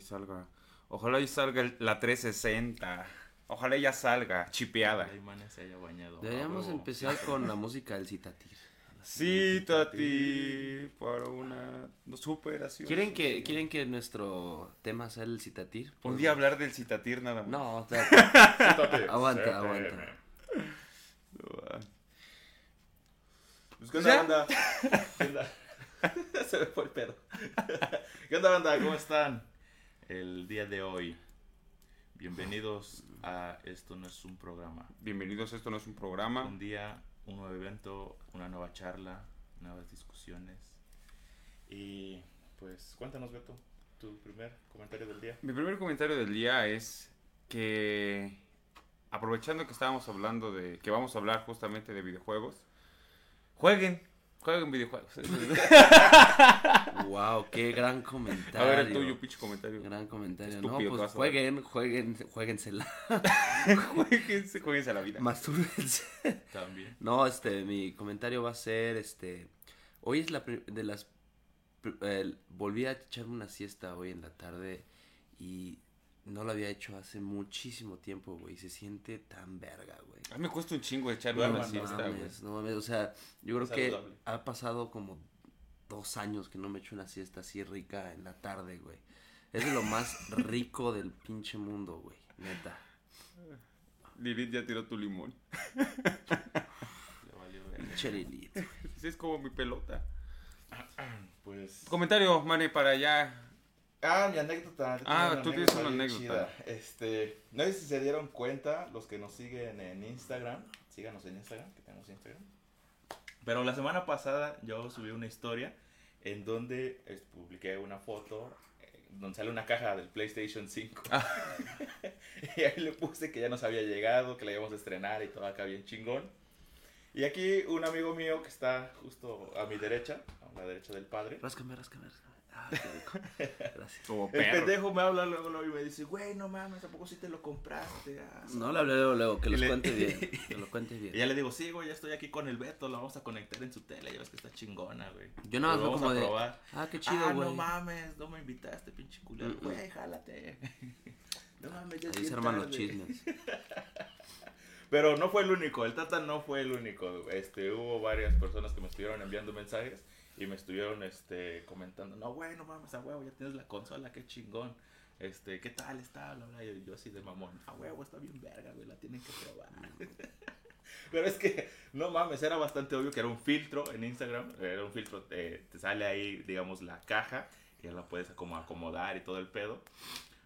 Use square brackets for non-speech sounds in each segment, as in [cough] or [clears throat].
Sí, ojalá y salga. Ojalá y salga el- la 360. Ojalá ya salga, chipeada. Se haya bañado. Deberíamos Ah, empezar con la música del Citatir. Sí, Tati, para una superación. ¿Quieren que, ¿Quieren que nuestro tema sea el Citatir? Un día hablar del citatir nada más. No, o sea, Siéntate. aguanta, aguanta. Pues, [laughs] ¿Qué onda, banda? ¿Qué onda? Se me fue el pedo. [laughs] ¿Qué onda, banda? ¿Cómo están? El día de hoy. Bienvenidos a Esto no es un programa. Bienvenidos, esto no es un programa. Un día, un nuevo evento, una nueva charla, nuevas discusiones. Y pues, cuéntanos, Beto, tu primer comentario del día. Mi primer comentario del día es que, aprovechando que estábamos hablando de, que vamos a hablar justamente de videojuegos, jueguen, jueguen videojuegos. [laughs] wow, qué gran [laughs] a comentario. ver el tuyo, pinche comentario. Gran comentario. Estúpido, no, pues a jueguen, jueguen, jueguensela. [laughs] jueguense, jueguense a la vida. Mastúrbense. También. No, este, mi comentario va a ser, este, hoy es la de las, eh, volví a echarme una siesta hoy en la tarde y no lo había hecho hace muchísimo tiempo, güey, se siente tan verga, güey. A mí me cuesta un chingo echarme Duerman, una no siesta, güey. no mames, o sea, yo creo que ha pasado como dos años que no me echo una siesta así rica en la tarde, güey. Es de lo más [laughs] rico del pinche mundo, güey, neta. Lilith ya tiró tu limón. Le valió. Pinche Lilith. Sí, es como mi pelota. [clears throat] Pues. Comentario, Mane, para allá. Ah, mi anécdota. Ah, una tú tienes una anécdota. chida. Este, no sé si se dieron cuenta los que nos siguen en Instagram. Síganos en Instagram, que tenemos Instagram. Pero la semana pasada yo subí una historia en donde publiqué una foto eh, donde sale una caja del PlayStation 5. Ah. [laughs] y ahí le puse que ya nos había llegado, que la íbamos a estrenar y todo acá bien chingón. Y aquí un amigo mío que está justo a mi derecha, a la derecha del padre. Ráscame, ráscame, ráscame. Ah, qué rico. [laughs] Gracias. Como El perro. pendejo me habla luego, luego y me dice, güey, no mames, ¿a poco sí te lo compraste? Ah, No le hablé luego, luego, que los le- cuente bien. [laughs] Que lo cuente bien. Y ya le digo, sí, güey, ya estoy aquí con el Beto, lo vamos a conectar en su tele, ya ves que está chingona, güey. Yo nada más Lo fue vamos como a de. probar. Ah, qué chido, ah, güey. no mames, no me invitaste, pinche culero. Mm, mm. Güey, jálate. [laughs] no mames, ya Ahí se arman los chismes. [laughs] Pero no fue el único, el Tata no fue el único. Este, hubo varias personas que me estuvieron enviando mensajes y me estuvieron este comentando, no güey, no mames, a huevo, ya tienes la consola, qué chingón. Este, ¿qué tal está? Bla, bla, y yo así de mamón, a huevo, está bien verga, güey, la tienen que probar. [laughs] Pero es que, no mames, era bastante obvio que era un filtro en Instagram. Era un filtro, eh, te sale ahí, digamos, la caja. Y ya la puedes como acomodar y todo el pedo.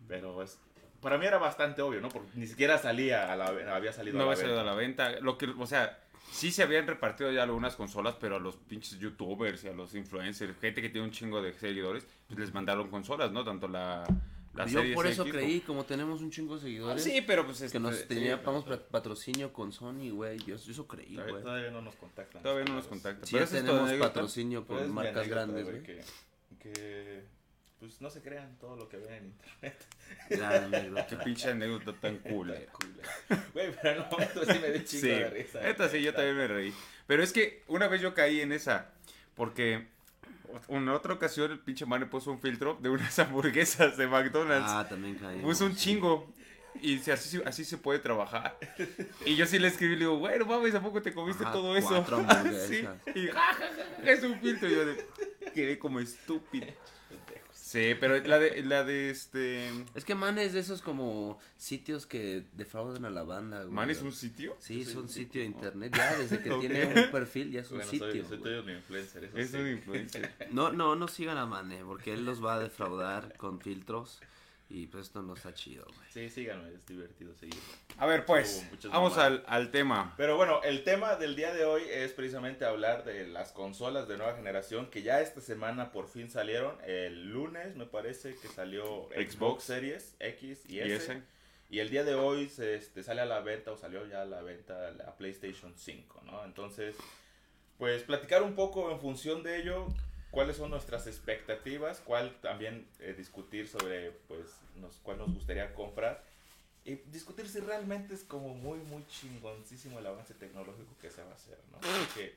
Pero es, para mí era bastante obvio, ¿no? Porque ni siquiera salía, a la, había salido No a la había salido a venta. la venta. Lo que, o sea, sí se habían repartido ya algunas consolas, pero a los pinches youtubers y a los influencers, gente que tiene un chingo de seguidores, pues les mandaron consolas, ¿no? Tanto la, la Yo por eso X creí, como tenemos un chingo de como- seguidores, Sí, pero pues este, que nos sí, teníamos no, patrocinio con Sony, güey. Yo eso creí, Todavía, güey. todavía no nos contactan. Todavía no nos contactan. Sí, Pero ya tenemos patrocinio pero con es mi marcas grandes, güey, güey. Que, que, pues no se crean todo lo que ven en internet. Gran Qué anécdota. pinche anécdota tan [laughs] cool. Güey, pero no, esto sí me dio chingo Sí, de risa. esta sí, yo también me reí. Pero es que una vez yo caí en esa, porque en otra ocasión el pinche man le puso un filtro de unas [laughs] hamburguesas de McDonald's. Ah, también caí. puso un chingo. Y dice, así, así se puede trabajar. [laughs] Y yo sí le escribí, le digo, bueno, mames, ¿a poco te comiste Ajá, todo eso? Y ja, ja, ja, es un filtro. Y yo de, quedé como estúpido. Sí, pero la de, la de este... Es que man es de esos como sitios que defraudan a la banda, güey. ¿Man es un sitio? Sí, es un sitio de internet. Ya, desde que [laughs] tiene un perfil ya es un Bueno, sitio. soy, soy un influencer, eso Es sí. un influencer. No, no, no sigan a Mane, porque él los va a defraudar con filtros. Y pues esto no está chido, güey. Sí, síganme, es divertido seguir. A ver, pues, Hubo vamos al, al tema. Pero bueno, el tema del día de hoy es precisamente hablar de las consolas de nueva generación que ya esta semana por fin salieron. El lunes me parece que salió Xbox, Xbox. Series X y ¿Y S. Y el día de hoy se este, sale a la venta o salió ya a la venta la PlayStation 5, ¿no? Entonces, pues platicar un poco en función de ello, cuáles son nuestras expectativas, cuál también eh, discutir sobre, pues, nos, cuál nos gustaría comprar. Y discutir si realmente es como muy, muy chingoncísimo el avance tecnológico que se va a hacer, ¿no? Porque,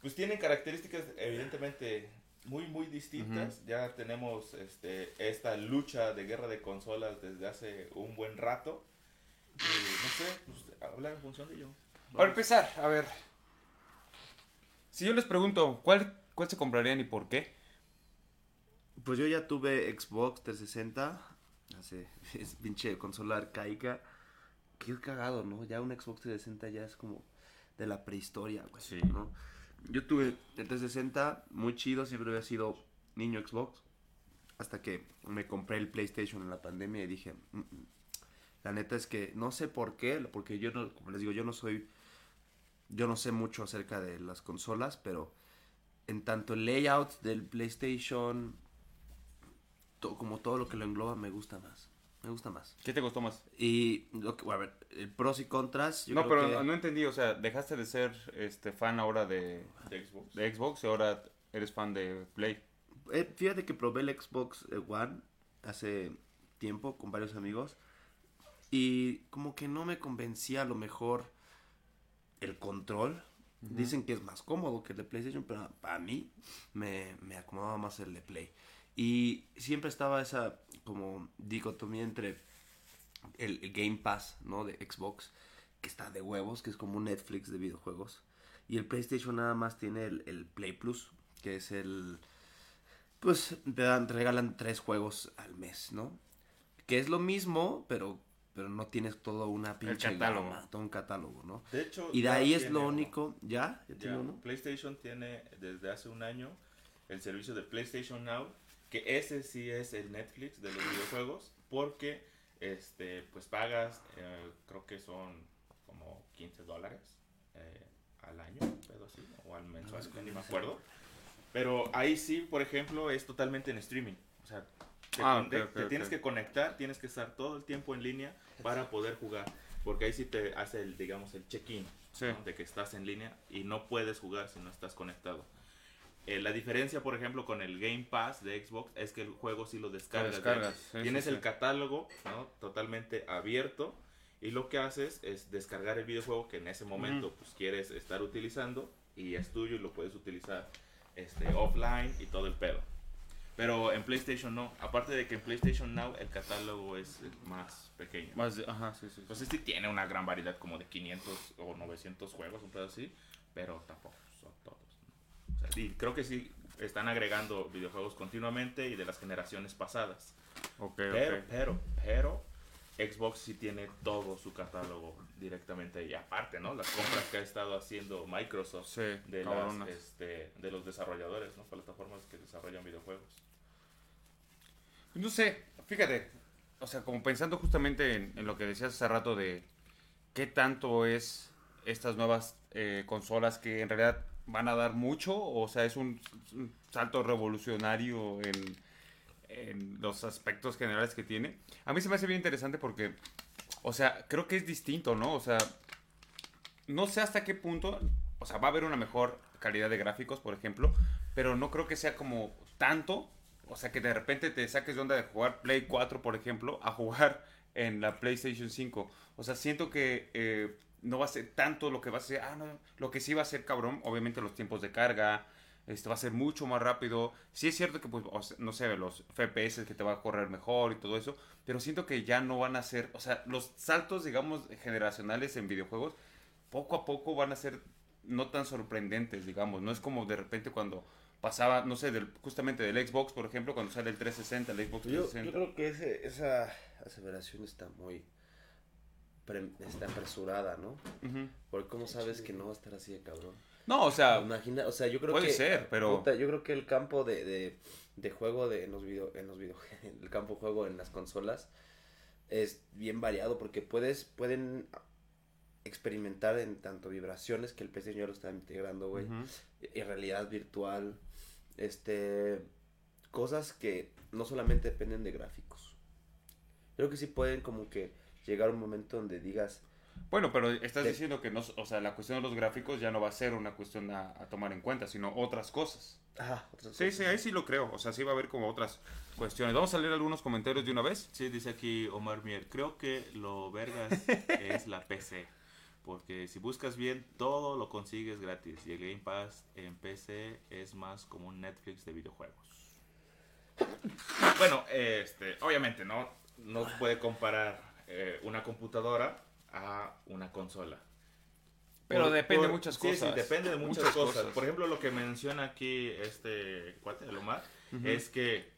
pues tienen características evidentemente muy, muy distintas. Ya tenemos este, esta lucha de guerra de consolas desde hace un buen rato. Y no sé, pues habla en función de ello. Para empezar, a ver. Si yo les pregunto, ¿cuál, cuál se comprarían y por qué? Pues yo ya tuve Xbox 360. Hace, [laughs] es pinche consola arcaica. Qué cagado, ¿no? Ya un Xbox 360 ya es como de la prehistoria, güey. Sí. ¿no? Yo tuve el 360, muy chido, siempre había sido niño Xbox. Hasta que me compré el PlayStation en la pandemia y dije, "Mm, mm". la neta es que no sé por qué, porque yo no, como les digo, yo no soy, yo no sé mucho acerca de las consolas, pero en tanto el layout del PlayStation, to- como todo lo que lo engloba, me gusta más. Me gusta más. ¿Qué te costó más? Y, lo que, a ver, el pros y contras. yo no, creo pero que- no entendí, o sea, dejaste de ser este fan ahora de, De Xbox. de Xbox y ahora eres fan de Play. Eh, fíjate que probé el Xbox eh, One hace tiempo con varios amigos y como que no me convencía a lo mejor el control. Dicen que es más cómodo que el de PlayStation, pero para mí me, me acomodaba más el de Play. Y siempre estaba esa como dicotomía entre el, Game Pass, ¿no? De Xbox, que está de huevos, que es como un Netflix de videojuegos. Y el PlayStation nada más tiene el, el Play Plus, que es el... Pues te, dan, te regalan tres juegos al mes, ¿no? Que es lo mismo, pero, pero no tienes toda una pinche catálogo. gama, todo un catálogo, ¿no? De hecho, Y de ahí es lo uno. único, ¿ya? ¿Ya Ya, tiene uno? PlayStation tiene desde hace un año el servicio de PlayStation Now, que ese sí es el Netflix de los videojuegos, porque este pues pagas, eh, creo que son como 15 dólares eh, al año, pero o al mensual, es ya ni como me acuerdo. Pero ahí sí, por ejemplo, es totalmente en streaming. O sea, te, Ah, ok, te- ok, te ok. tienes que conectar, tienes que estar todo el tiempo en línea para poder jugar. Porque ahí sí te hace el, digamos, el check-in Sí. ¿no? de que estás en línea y no puedes jugar si no estás conectado. Eh, la diferencia, por ejemplo, con el Game Pass de Xbox es que el juego sí lo descargas. de descargas, sí, Tienes sí, el catálogo ¿no? totalmente abierto y lo que haces es descargar el videojuego que en ese momento pues, quieres estar utilizando y es tuyo y lo puedes utilizar este, offline y todo el pedo. Pero en PlayStation no. Aparte de que en PlayStation Now el catálogo es más pequeño. Más de- ajá, sí, sí. Entonces sí tiene una gran variedad, como de 500 o 900 juegos, un pedo así, pero tampoco son todos. ¿no? O sea, y creo que sí están agregando videojuegos continuamente y de las generaciones pasadas. Ok, Pero, ok. pero, pero, Xbox sí tiene todo su catálogo directamente ahí. Aparte, ¿no? Las compras que ha estado haciendo Microsoft Sí, de, las, este, de los desarrolladores, ¿no? Plataformas que desarrollan videojuegos. No sé, fíjate, o sea, como pensando justamente en, lo que decías hace rato de qué tanto es estas nuevas eh, consolas que en realidad van a dar mucho, o sea, es un, un salto revolucionario en, en los aspectos generales que tiene. A mí se me hace bien interesante porque, o sea, creo que es distinto, ¿no? O sea, no sé hasta qué punto, o sea, va a haber una mejor calidad de gráficos, por ejemplo, pero no creo que sea como tanto, o sea, que de repente te saques de onda de jugar Play 4, por ejemplo, a jugar [laughs] en la PlayStation 5. O sea, siento que eh, no va a ser tanto lo que va a ser, ah, no, lo que sí va a ser cabrón, obviamente los tiempos de carga, este va a ser mucho más rápido. Sí es cierto que, pues, no sé, los FPS que te va a correr mejor y todo eso, pero siento que ya no van a ser, o sea, los saltos, digamos, generacionales en videojuegos, poco a poco van a ser no tan sorprendentes, digamos. No es como de repente cuando pasaba, no sé, del, justamente del Xbox, por ejemplo, cuando sale el 360, el Xbox Yo, 360. yo creo que ese, esa aseveración está muy pre- está apresurada, ¿no? Porque cómo sabes que no va a estar así de cabrón. No, o sea, Imagina, o sea, yo creo puede que ser, pero- puta, yo creo que el campo de, de, de juego de en los video en los video [laughs] el campo de juego en las consolas es bien variado porque puedes pueden experimentar en tanto vibraciones que el PlayStation ya lo está integrando, güey ujú. y realidad virtual, este, cosas que no solamente dependen de gráficos. Creo que sí pueden como que llegar a un momento donde digas, Bueno, pero estás De- diciendo que no, o sea, la cuestión de los gráficos ya no va a ser una cuestión a, a tomar en cuenta, sino otras cosas. ah, otras Sí, cosas". sí, ahí sí lo creo. O sea, sí va a haber como otras cuestiones. Vamos a leer algunos comentarios de una vez. Sí, dice aquí Omar Mier. Creo que lo vergas [laughs] es la PC. Porque si buscas bien, todo lo consigues gratis. Y el Game Pass en PC es más como un Netflix de videojuegos. Bueno, este, obviamente, ¿no? No se puede comparar eh, una computadora a una consola. Pero Por- depende de muchas sí, cosas. Sí, depende de muchas, Muchas cosas. cosas. Por ejemplo, lo que menciona aquí este cuate de Omar es que,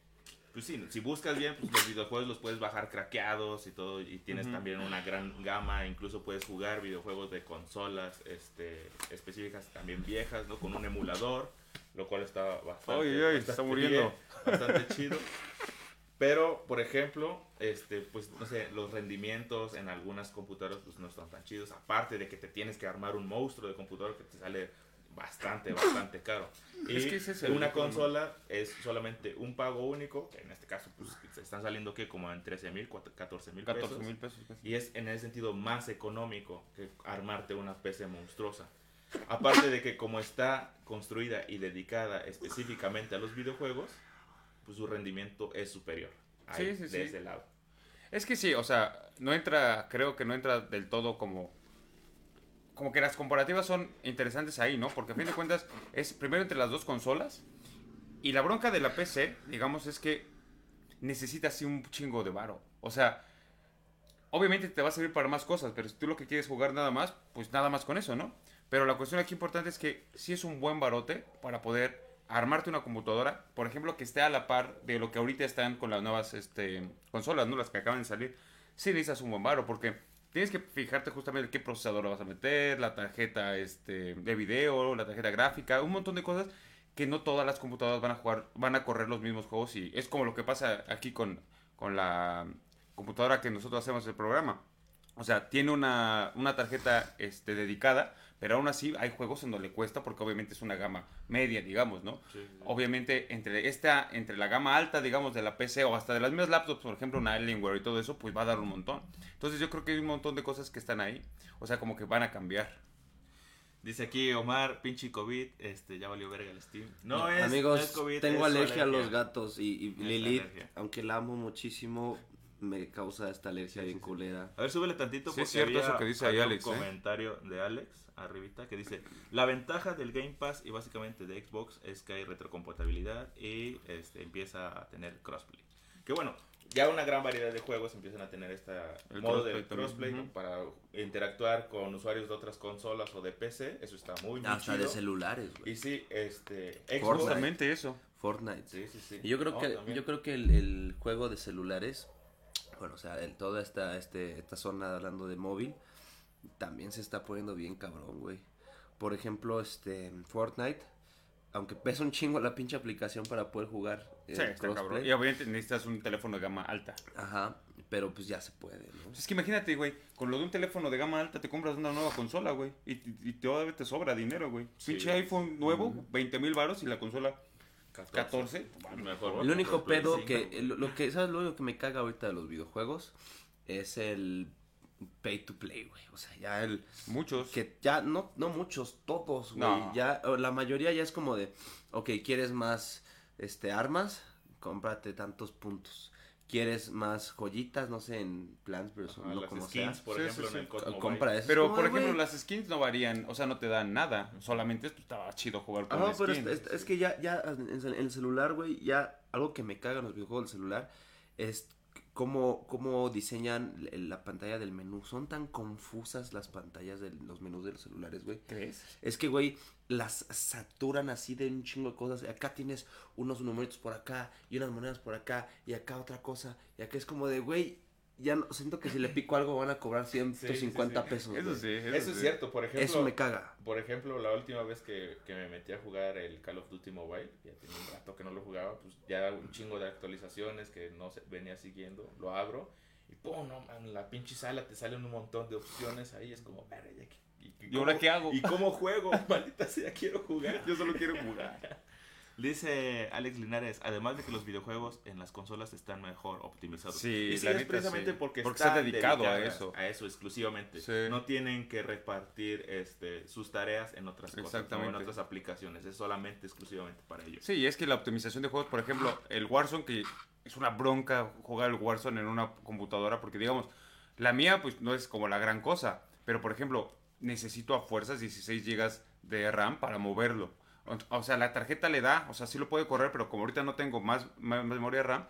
pues sí, si buscas bien, pues los videojuegos los puedes bajar craqueados y todo, y tienes también una gran gama, incluso puedes jugar videojuegos de consolas este, específicas también viejas, ¿no? Con un emulador, lo cual está bastante, está muriendo. bien, bastante chido. Pero, por ejemplo, este, pues, no sé, los rendimientos en algunas computadoras pues no están tan chidos. Aparte de que te tienes que armar un monstruo de computadora que te sale bastante, bastante caro. Y Es que ese es el una consola es solamente un pago único, que en este caso pues se están saliendo que como en 13 mil, 14 mil pesos. 14 mil pesos. casi. Y es en ese sentido más económico que armarte una PC monstruosa. Aparte de que como está construida y dedicada específicamente a los videojuegos, pues su rendimiento es superior. Ahí, Sí, sí, de sí. ese lado. Es que sí, o sea, no entra, creo que no entra del todo como... Como que las comparativas son interesantes ahí, ¿no? Porque a fin de cuentas es primero entre las dos consolas. Y la bronca de la PC, digamos, es que necesitas sí un chingo de varo. O sea, obviamente te va a servir para más cosas, pero si tú lo que quieres jugar nada más, pues nada más con eso, ¿no? Pero la cuestión aquí importante es que sí es un buen barote para poder armarte una computadora, por ejemplo, que esté a la par de lo que ahorita están con las nuevas este, consolas, ¿no? Las que acaban de salir. Sí necesitas un buen baro, porque tienes que fijarte justamente qué procesador vas a meter, la tarjeta este, de video, la tarjeta gráfica, un montón de cosas que no todas las computadoras van a jugar, van a correr los mismos juegos y es como lo que pasa aquí con, con la computadora que nosotros hacemos el programa. O sea, tiene una, una tarjeta este, dedicada, pero aún así hay juegos en donde le cuesta porque obviamente es una gama media, digamos, ¿no? Obviamente entre esta, entre la gama alta, digamos, de la PC o hasta de las mismas laptops, por ejemplo, una Alienware y todo eso, pues va a dar un montón. Entonces yo creo que hay un montón de cosas que están ahí, o sea, como que van a cambiar. Dice aquí Omar, pinche COVID, este, ya valió verga el Steam. No es, Amigos, no es COVID, tengo es alergia a los gatos y, y Es Lilith, alergia. aunque la amo muchísimo, me causa esta alergia bien culera. A ver, súbele tantito Sí, es porque cierto había- eso que dice ahí Alex, un ¿eh? comentario de Alex arribita que dice la ventaja del Game Pass y básicamente de Xbox es que hay retrocompatibilidad y este, empieza a tener crossplay. Que bueno, ya una gran variedad de juegos empiezan a tener este El modo de crossplay también, crossplay para interactuar con usuarios de otras consolas o de PC. Eso está muy, muy Hasta chido. de celulares, güey. Y sí, este Fortnite. Eso. Fortnite. Sí, sí, sí. Y yo creo No, que también. yo creo que el, el juego de celulares, bueno, o sea, el, toda esta este esta zona hablando de móvil también se está poniendo bien cabrón, güey. Por ejemplo, este Fortnite, aunque pesa un chingo la pinche aplicación para poder jugar Sí, el está cabrón. Y obviamente necesitas un teléfono de gama alta. Ajá, pero pues ya se puede, ¿no? Pues es que imagínate, güey, con lo de un teléfono de gama alta te compras una nueva consola, güey. Y, y, todavía te sobra dinero, güey. Sí. Pinche iPhone nuevo, 20 mil baros y la consola 14. Mejor, El único pedo 5. que lo, lo que sabes lo único que me caga ahorita de los videojuegos es el pay to play, güey. O sea, ya el Muchos. que ya no no muchos, todos, güey. No. Ya la mayoría ya es como de, ok, ¿quieres más este armas? Cómprate tantos puntos. ¿Quieres más joyitas? No sé, en Plants vs. No las como skins, sea. por Sí, ejemplo, sí, en el sí. COD Mobile. Compra eso. Pero, como por ejemplo, las skins no varían, o sea, no te dan nada. Solamente estaba chido jugar con Ajá, la pero skin. es, es- es que ya, ya en el- en el celular, güey, ya algo que me caga en los videojuegos del celular es cómo, cómo diseñan l- la pantalla del menú. Son tan confusas las pantallas de los menús de los celulares, güey. ¿Crees? Es que, güey, las saturan así de un chingo de cosas. Acá tienes unos numeritos por acá y unas monedas por acá y acá otra cosa. Y acá es como de, güey, ya no, siento que si le pico algo van a cobrar 150 sí. pesos. Eso sí, eso, Eso es cierto, por ejemplo. Eso me caga. Por ejemplo, la última vez que, que me metí a jugar el Call of Duty Mobile, ya tenía un rato que no lo jugaba, pues ya un chingo de actualizaciones que no se venía siguiendo, lo abro y pum, no, man, la pinche sala te salen un montón de opciones ahí, es como, verga, que- y, ¿Y ahora qué hago? ¿Y cómo juego? [laughs] Maldita sea, quiero jugar. Yo solo quiero jugar. Dice Alex Linares, además de que los videojuegos en las consolas están mejor optimizados. Sí, y sí, la es neta, precisamente sí. porque, Porque está dedicado a eso. A eso exclusivamente. Sí. No tienen que repartir este, sus tareas en otras cosas, en otras aplicaciones. Es solamente exclusivamente para ellos. Sí, es que la optimización de juegos, por ejemplo, el Warzone, que es una bronca jugar el Warzone en una computadora, porque digamos, la mía pues no es como la gran cosa, pero por ejemplo, necesito a fuerzas 16 GB de RAM para moverlo. O, sea, la tarjeta le da, o sea, sí lo puede correr, pero como ahorita no tengo más, más memoria RAM,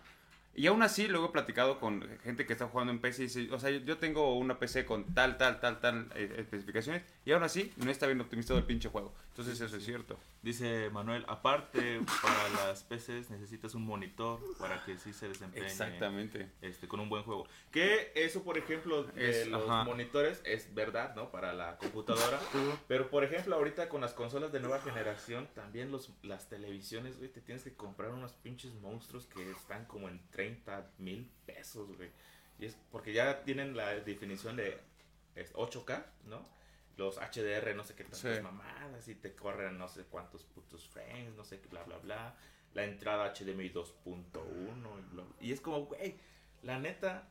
y aún así, luego he platicado con gente que está jugando en PC y dice, o sea, yo tengo una PC con tal, tal, tal, tal eh, especificaciones y aún así no está bien optimizado el pinche juego. Entonces eso es cierto. Dice Manuel, aparte para las PCs necesitas un monitor para que sí se desempeñe Exactamente. Este, con un buen juego. Que eso, por ejemplo, de Es- los ajá. monitores es verdad, ¿no? Para la computadora. [laughs] Pero, por ejemplo, ahorita con las consolas de nueva generación, también los, las televisiones, güey, te tienes que comprar unos pinches monstruos que están como en 30 mil pesos, güey. Y es porque ya tienen la definición de es 8K, ¿no? Los HDR, no sé qué tantas Sí. mamadas, y te corren no sé cuántos putos frames, no sé qué, bla, bla, bla. La entrada HDMI 2.1 y bla. Y es como, güey, la neta,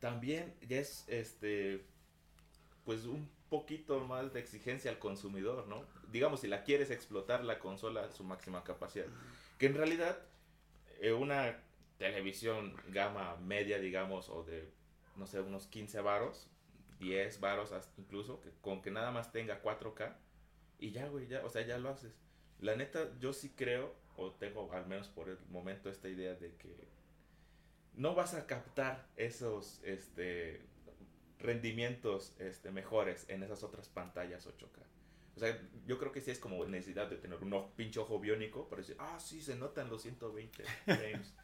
también ya es, este, pues un poquito más de exigencia al consumidor, ¿no? Digamos, si la quieres explotar la consola a su máxima capacidad. Que en realidad, eh, una televisión gama media, digamos, o de, no sé, unos 15 varos, 10 varos incluso, que con que nada más tenga 4K, y ya, güey, ya, o sea, ya lo haces. La neta, yo sí creo, o tengo al menos por el momento esta idea de que no vas a captar esos este, rendimientos este, mejores en esas otras pantallas 8K. O sea, yo creo que sí es como necesidad de tener un pinche ojo biónico para decir, ah, sí, se notan los 120 frames. [laughs]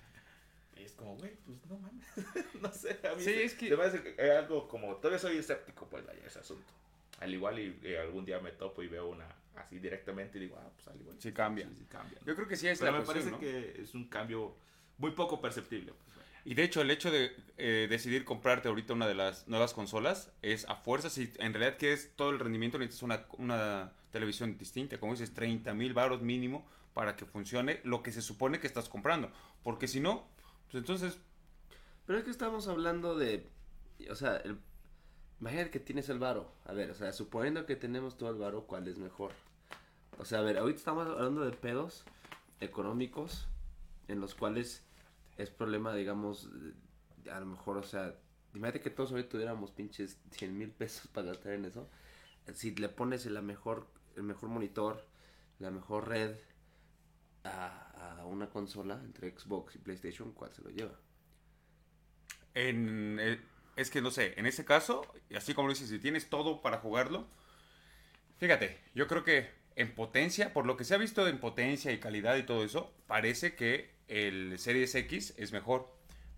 y es como, güey, pues no mames. [laughs] no sé, a mí Sí, se- es que- se me hace que es algo como, todavía soy escéptico, pues vaya, ese asunto. Al igual y, y algún día me topo y veo una así directamente y digo, ah, pues al igual. Sí cambia. Sí, sí cambia. Yo creo que sí es Pero la me cuestión, parece ¿no? que es un cambio muy poco perceptible. Pues. Y de hecho, el hecho de eh, decidir comprarte ahorita una de las nuevas consolas es a fuerza. Si en realidad quieres todo el rendimiento, necesitas una, una televisión distinta. Como dices, 30 mil baros mínimo para que funcione lo que se supone que estás comprando. Porque si no, pues entonces. Pero es que estamos hablando de, o sea, el, imagínate que tienes el varo. A ver, o sea, suponiendo que tenemos todo el varo, ¿cuál es mejor? O sea, a ver, ahorita estamos hablando de pedos económicos en los cuales es problema, digamos, a lo mejor, o sea, imagínate que todos ahorita tuviéramos pinches 100 mil pesos para gastar en eso. Si le pones la mejor, el mejor monitor, la mejor red a, a una consola entre Xbox y PlayStation, ¿cuál se lo lleva? En, eh, es que no sé, en ese caso, así como lo dices, si tienes todo para jugarlo, fíjate, yo creo que en potencia, por lo que se ha visto en potencia y calidad y todo eso, parece que el Series X es mejor.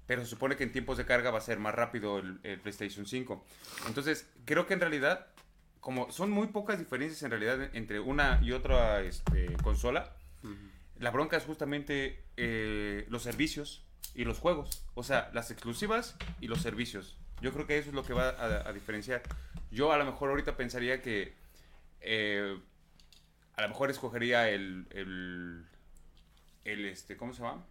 Pero se supone que en tiempos de carga va a ser más rápido el, el PlayStation 5. Entonces, creo que en realidad, como son muy pocas diferencias en realidad entre una y otra este, consola, la bronca es justamente eh, los servicios y los juegos. O sea, las exclusivas y los servicios. Yo creo que eso es lo que va a, a diferenciar. Yo a lo mejor ahorita pensaría que eh, a lo mejor escogería el, el, el, este, ¿cómo se llama?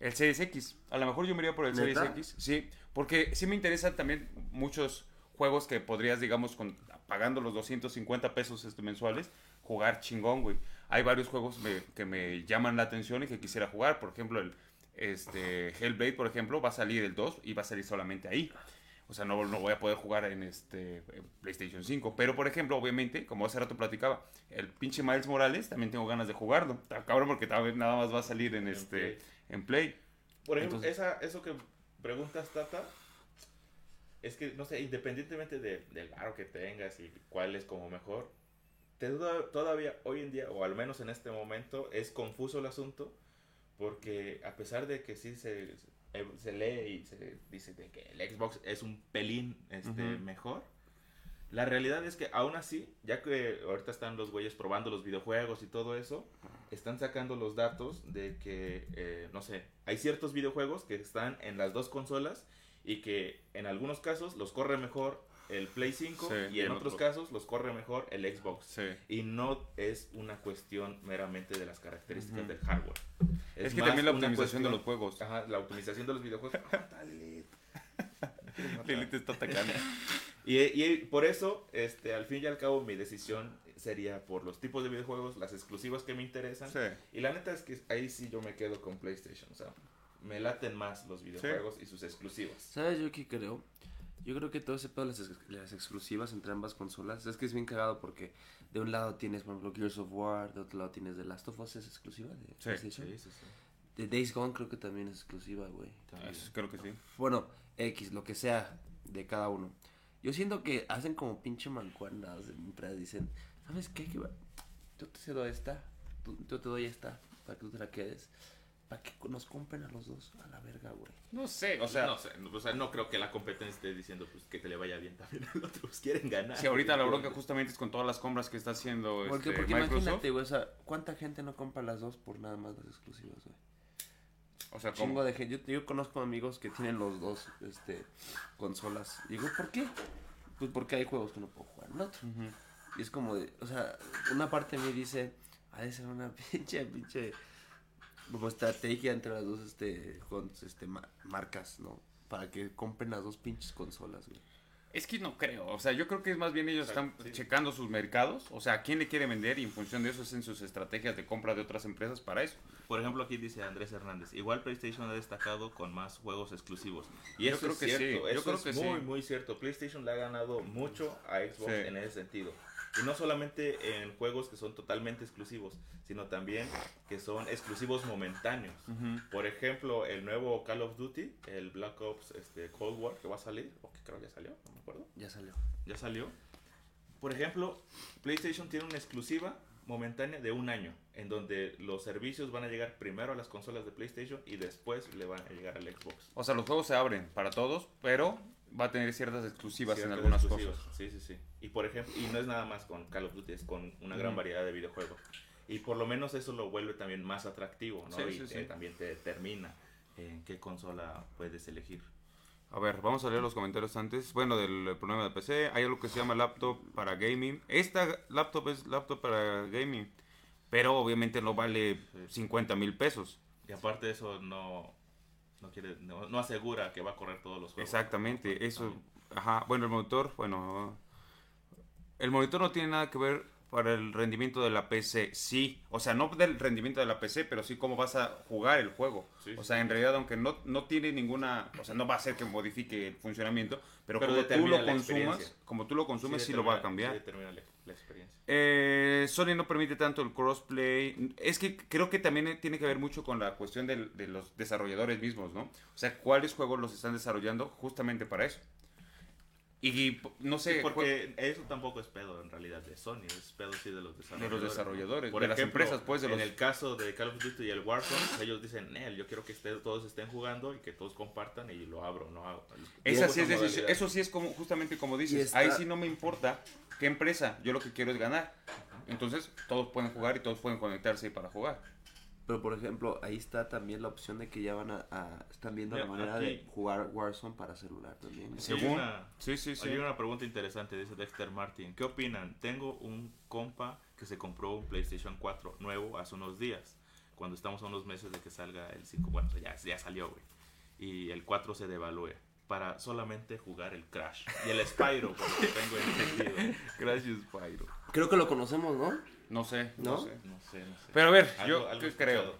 El Series X. A lo mejor yo me iría por el Series ¿Neta? X. Sí, porque sí me interesan también muchos juegos que podrías, digamos, con, pagando los 250 pesos este, mensuales, jugar chingón, güey. Hay varios juegos me- que me llaman la atención y que quisiera jugar. Por ejemplo, el este, Hellblade, por ejemplo, va a salir el 2 y va a salir solamente ahí. O sea, no, no voy a poder jugar en este en PlayStation 5. Pero, por ejemplo, obviamente, como hace rato platicaba, el pinche Miles Morales también tengo ganas de jugarlo. Está cabrón porque nada más va a salir en, este, Play. en Play. Por ejemplo, Entonces- esa, eso que preguntas, Tata, es que, no sé, independientemente de- del varo que tengas y cuál es como mejor, todavía hoy en día, o al menos en este momento, es confuso el asunto, porque a pesar de que sí se, se lee y se dice de que el Xbox es un pelín este, mejor, la realidad es que aún así, ya que ahorita están los güeyes probando los videojuegos y todo eso, están sacando los datos de que, eh, no sé, hay ciertos videojuegos que están en las dos consolas y que en algunos casos los corre mejor el Play 5 Sí, y en otros casos los corre mejor el Xbox. Sí. Y no es una cuestión meramente de las características Ujú. del hardware. Es, que más también la optimización de cuestión- los juegos. Ajá, la optimización de los videojuegos. [laughs] Ah, dale. Me quieres matar. Lili te está atacando. Y, y por eso, este, al fin y al cabo, mi decisión sería por los tipos de videojuegos, las exclusivas que me interesan. Sí. Y la neta es que ahí sí yo me quedo con PlayStation. O sea, me laten más los videojuegos y sus exclusivas. ¿Sabes yo qué creo? Yo creo que todo ese pedo de las, ex- las exclusivas entre ambas consolas es que es bien cagado porque de un lado tienes, por ejemplo, Gears of War, de otro lado tienes The Last of Us, es exclusiva de Sí, PlayStation. Sí, sí, sí. De Days Gone creo que también es exclusiva, güey. Creo que sí. Bueno, X, lo que sea de cada uno. Yo siento que hacen como pinche mancuernas en empresas. Dicen, ¿sabes qué? Yo te cedo esta, tú- yo te doy esta, para que tú te la quedes. Para que nos compren a los dos a la verga, güey. No sé, o sea, no, sé, no, o sea, no creo que la competencia esté diciendo pues, que te le vaya bien también al otro. Pues quieren ganar. si ahorita la bronca justamente es con todas las compras que está haciendo Porque, este, porque Microsoft. imagínate, güey, o sea, ¿cuánta gente no compra las dos por nada más las exclusivas, güey? O sea, Chingo de gente. Yo, yo conozco amigos que tienen los dos este, consolas. Y digo, ¿por qué? Pues porque hay juegos que no puedo jugar en el otro. Y es como de, o sea, una parte de mí dice, ha de ser una [laughs] pinche, pinche, como estrategia entre las dos, este, con, este, ma- marcas, ¿no? Para que compren las dos pinches consolas, güey. Es que no creo, o sea, yo creo que es más bien ellos están sí. checando sus mercados, o sea, a quién le quiere vender y en función de eso hacen sus estrategias de compra de otras empresas para eso. Por ejemplo, aquí dice Andrés Hernández, igual PlayStation ha destacado con más juegos exclusivos. Y Yo eso creo es que cierto, sí, yo eso creo es que muy, sí. muy cierto. PlayStation le ha ganado mucho a Xbox Sí. en ese sentido. Y no solamente en juegos que son totalmente exclusivos, sino también que son exclusivos momentáneos. Por ejemplo, el nuevo Call of Duty, el Black Ops este, Cold War, que va a salir, o que creo ya salió, no me acuerdo, Ya salió. ya salió. Por ejemplo, PlayStation tiene una exclusiva momentánea de un año, en donde los servicios van a llegar primero a las consolas de PlayStation y después le van a llegar al Xbox. O sea, los juegos se abren para todos, pero va a tener ciertas exclusivas en Ciertas algunas exclusivas. cosas. Sí, sí, sí. Y por ejemplo, y no es nada más con Call of Duty, es con una gran Ujú. variedad de videojuegos. Y por lo menos eso lo vuelve también más atractivo, ¿no? Sí, y sí, eh, sí. también te determina en qué consola puedes elegir. A ver, vamos a leer los comentarios antes. Bueno, del problema de PC, hay algo que se llama laptop para gaming. Esta laptop es laptop para gaming, pero obviamente no vale 50 mil pesos. Y aparte de eso no no quiere no, no asegura que va a correr todos los juegos. Exactamente, eso, ajá, bueno, el monitor, bueno, el monitor no tiene nada que ver para el rendimiento de la PC, sí, o sea, no del rendimiento de la PC, pero sí cómo vas a jugar el juego. Sí, o sea, sí. en realidad, aunque no, no tiene ninguna, o sea, no va a hacer que modifique el funcionamiento, pero, Pero como tú lo consumas, como tú lo consumes, sí, lo va a cambiar. Sí determina la, la experiencia. Eh, Sony no permite tanto el crossplay. Es que creo que también tiene que ver mucho con la cuestión del- de los desarrolladores mismos, ¿no? O sea, cuáles juegos los están desarrollando justamente para eso. Y no sé, Sí, porque eso tampoco es pedo en realidad de Sony, es pedo sí de los desarrolladores. desarrolladores, Por de las ejemplo, empresas, pues, de en los- el caso de Call of Duty y el Warzone, ellos dicen, Nel, yo quiero que esté- todos estén jugando y que todos compartan y lo abro, no hago. esa sí es esa decisión- modalidad. eso sí es como justamente como dices. está- Ahí sí no me importa qué empresa. Yo lo que quiero es ganar. Entonces todos pueden jugar y todos pueden conectarse para jugar. Pero por ejemplo, ahí está también la opción de que ya van a, a- están viendo la manera aquí- de jugar Warzone para celular también. Hay Según- una- Sí, sí, sí. Hay una pregunta interesante, dice Dexter Martin. ¿Qué opinan? Tengo un compa que se compró un PlayStation 4 nuevo hace unos días, cuando estamos a unos meses de que salga el 5. Bueno, ya, ya salió, güey. Y el 4 se devalúe para solamente jugar el Crash. Y el Spyro, por lo que tengo entendido. Gracias, [laughs] Pyro. Creo que lo conocemos, ¿no? No sé, no, ¿No? sé. No sé, no sé. Pero a ver, Algo- yo algo ¿qué he creo. escuchado.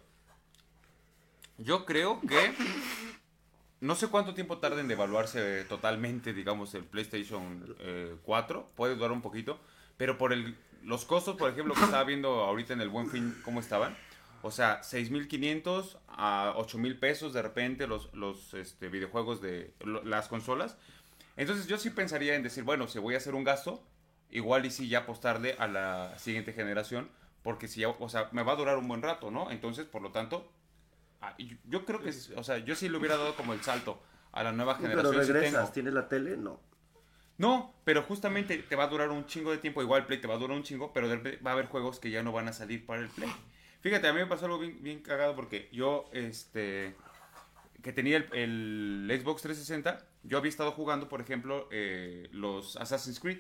Yo creo que no sé cuánto tiempo tarda en devaluarse totalmente, digamos, el PlayStation eh, 4. Puede durar un poquito, pero por el, los costos, por ejemplo, que estaba viendo ahorita en el Buen Fin, cómo estaban. O sea, 6.500 a 8.000 pesos de repente los, los este, videojuegos de lo- las consolas. Entonces yo sí pensaría en decir, bueno, si voy a hacer un gasto, igual y sí ya apostarle a la siguiente generación, porque si ya, o sea, me va a durar un buen rato, ¿no? Entonces, por lo tanto, ah, yo- creo que, o sea, yo sí le hubiera dado como el salto a la nueva generación. Pero regresas. ¿tienes la tele? No. No, pero justamente te va a durar un chingo de tiempo. Igual el Play te va a durar un chingo, pero va a haber juegos que ya no van a salir para el Play. Fíjate, a mí me pasó algo bien, bien cagado porque yo, este, que tenía el, el Xbox 360, yo había estado jugando, por ejemplo, eh, los Assassin's Creed.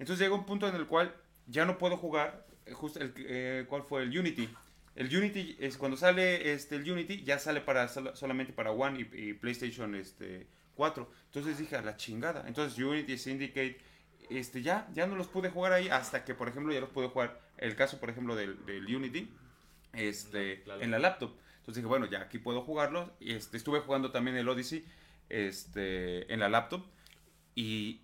Entonces llega un punto en el cual ya no puedo jugar, eh, justo el, eh, ¿cuál fue? El Unity. El Unity, es cuando sale este, el Unity, ya sale para sol- solamente para One y, y PlayStation este, 4. Entonces dije, a la chingada. Entonces Unity, Syndicate, este, ya, ya no los pude jugar ahí hasta que, por ejemplo, ya los pude jugar. El caso, por ejemplo, del, del Unity, este, La- en la laptop. Entonces dije, bueno, ya aquí puedo jugarlo. Y este, estuve jugando también el Odyssey este, en la laptop. Y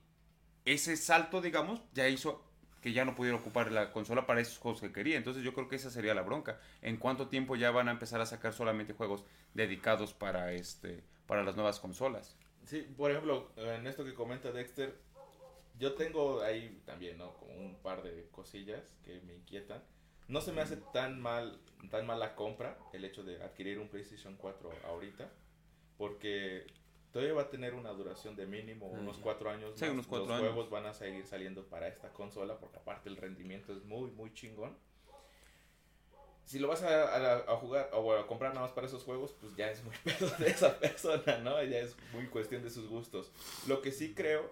ese salto, digamos, ya hizo que ya no pudiera ocupar la consola para esos juegos que quería. Entonces yo creo que esa sería la bronca. ¿En cuánto tiempo ya van a empezar a sacar solamente juegos dedicados para este para las nuevas consolas? Sí, por ejemplo, en esto que comenta Dexter, yo tengo ahí también, ¿no? Como un par de cosillas que me inquietan. No se me hace tan mal, tan mala compra el hecho de adquirir un PlayStation 4 ahorita, porque todavía va a tener una duración de mínimo unos cuatro años. Sí, más. unos cuatro Los años. juegos van a seguir saliendo para esta consola, porque aparte el rendimiento es muy, muy chingón. Si lo vas a, a- a jugar o a comprar nada más para esos juegos, pues ya es muy [laughs] pedo de esa persona, ¿no? Ya es muy cuestión de sus gustos. Lo que sí creo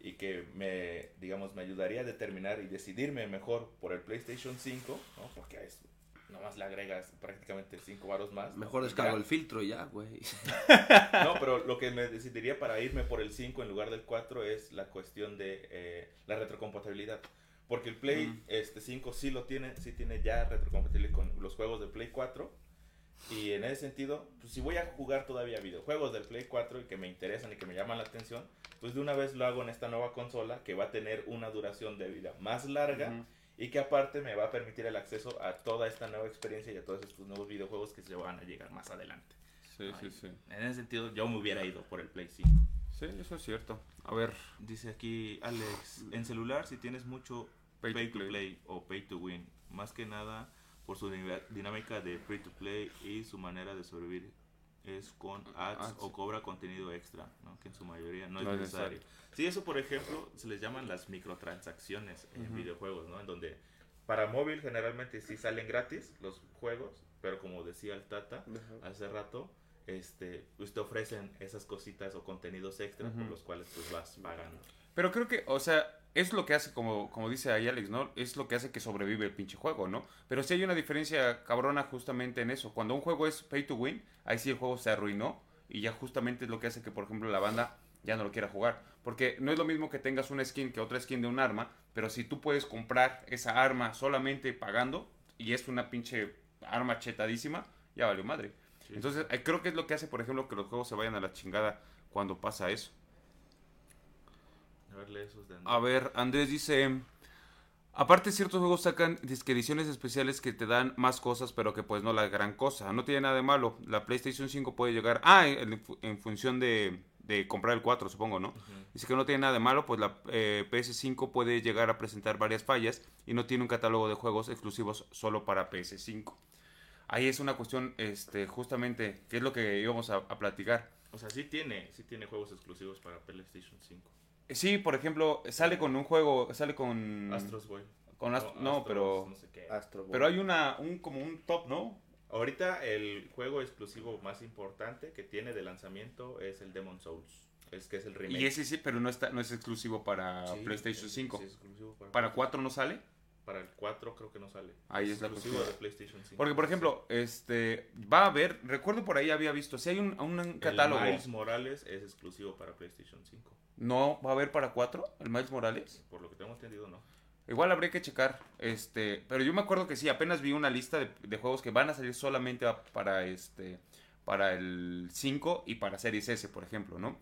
y que me, digamos, me ayudaría a determinar y decidirme mejor por el PlayStation 5, ¿no? Porque es, nomás le agregas prácticamente 5 varos más. ¿no? Mejor Y descargo ya. el filtro y ya, güey. [laughs] No, pero lo que me decidiría para irme por el 5 en lugar del 4 es la cuestión de eh, la retrocompatibilidad. Porque el Play Ujú. este 5 sí lo tiene, sí tiene ya retrocompatibilidad con los juegos de Play 4. Y en ese sentido, pues si voy a jugar todavía videojuegos del Play 4 y que me interesan y que me llaman la atención, pues de una vez lo hago en esta nueva consola que va a tener una duración de vida más larga. Y que aparte me va a permitir el acceso a toda esta nueva experiencia y a todos estos nuevos videojuegos que se van a llegar más adelante. Sí, Ay, sí, sí. En ese sentido, yo me hubiera ido por el Play 5. Sí, eso es cierto. A ver, Dice aquí Alex, en celular si tienes mucho Pay pay, to play. play. o pay to win, más que nada por su dinámica- dinámica de free to play y su manera de sobrevivir es con ads Ads. o cobra contenido extra, ¿no? que en su mayoría no, No es es necesario. Sí, eso por ejemplo se les llaman las microtransacciones en videojuegos, ¿no? En donde para móvil generalmente sí salen gratis los juegos, pero como decía el Tata, hace rato, este, pues te ofrecen esas cositas o contenidos extra por los cuales pues vas pagando. Pero creo que, o sea, es lo que hace, como, como dice ahí Alex, ¿no? Es lo que hace que sobrevive el pinche juego, ¿no? Pero sí hay una diferencia cabrona justamente en eso. Cuando un juego es pay to win, ahí sí el juego se arruinó y ya justamente es lo que hace que, por ejemplo, la banda ya no lo quiera jugar. Porque no es lo mismo que tengas una skin que otra skin de un arma, pero si tú puedes comprar esa arma solamente pagando y es una pinche arma chetadísima, ya valió madre. Sí. Entonces, eh, creo que es lo que hace, por ejemplo, que los juegos se vayan a la chingada cuando pasa eso. A ver, lee esos de A ver, Andrés dice, aparte ciertos juegos sacan ediciones especiales que te dan más cosas, pero que pues no la gran cosa. No tiene nada de malo. La PlayStation 5 puede llegar, ah, en, en función de, de comprar el 4, supongo, ¿no? Ujú. Dice que no tiene nada de malo, pues la eh, PS5 puede llegar a presentar varias fallas y no tiene un catálogo de juegos exclusivos solo para PS5. Ahí es una cuestión, este, justamente, que es lo que íbamos a, a platicar. O sea, sí tiene, sí tiene juegos exclusivos para PlayStation 5. Sí, por ejemplo, sale con un juego, sale con... Astros Boy. Con Ast- no, Astros, pero... no sé qué. Astro Boy. Pero hay una, un, como un top, ¿no? Ahorita el juego exclusivo más importante que tiene de lanzamiento es el Demon Souls. Es que es el remake. Y ese sí, pero no está, no es exclusivo para Sí, PlayStation es- 5. sí, es exclusivo para, ¿Para 4 no sale? Para el 4 creo que no sale. Ahí es la exclusivo cuestión. de PlayStation 5. Porque, por ejemplo, este, va a haber, recuerdo por ahí había visto, si hay un, un catálogo, El Miles Morales es exclusivo para PlayStation 5. ¿no va a haber para 4? ¿El Miles Morales? Por lo que tengo entendido, no. Igual habría que checar, este, pero yo me acuerdo que sí, apenas vi una lista de, de juegos que van a salir solamente para este, para el 5 y para Series S, por ejemplo, ¿no?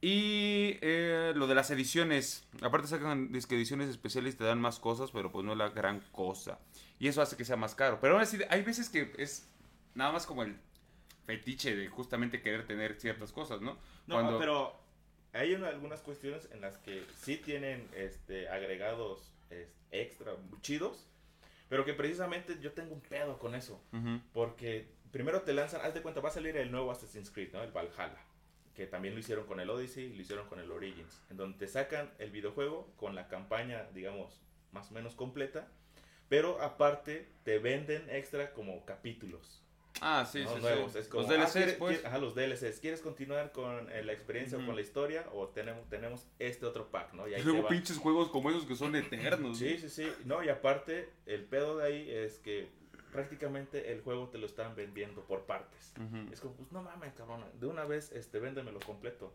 Y eh, lo de las ediciones, aparte sacan disque ediciones especiales te dan más cosas, pero pues no es la gran cosa. Y eso hace que sea más caro. Pero aún así, hay veces que es nada más como el fetiche de justamente querer tener ciertas cosas, ¿no? No, Cuando- pero hay una- algunas cuestiones en las que sí tienen este, agregados es, extra chidos, pero que precisamente yo tengo un pedo con eso. Ujú. Porque primero te lanzan, haz de cuenta, va a salir el nuevo Assassin's Creed, ¿no? El Valhalla. Que también lo hicieron con el Odyssey lo hicieron con el Origins. En donde te sacan el videojuego con la campaña, digamos, más o menos completa. Pero aparte te venden extra como capítulos. Ah, sí, ¿no? sí, sí. nuevos. Es como, Los ah, DLCs, ¿quieres- pues. quieres- ajá, los DLCs. ¿Quieres continuar con eh, la experiencia o con la historia? O tenemos, tenemos este otro pack, ¿no? Y ahí te luego pinches juegos como esos que son eternos. Sí, sí, sí. No, y aparte, el pedo de ahí es que prácticamente el juego te lo están vendiendo por partes. Ujú. Es como, pues no mames, cabrón. De una vez, este, véndemelo completo.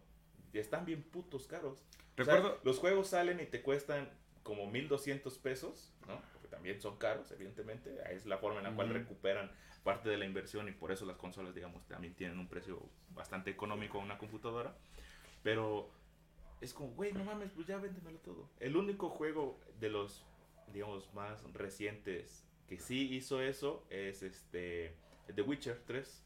Y están bien putos caros. O sea, Recuerdo, los juegos salen y te cuestan como 1200 pesos, ¿no? Porque también son caros, evidentemente. Es la forma en la cual Ujú. recuperan parte de la inversión y por eso las consolas, digamos, también tienen un precio bastante económico a una computadora. Pero es como, güey, no mames, pues ya véndemelo todo. El único juego de los, digamos, más recientes que sí hizo eso es este The Witcher 3.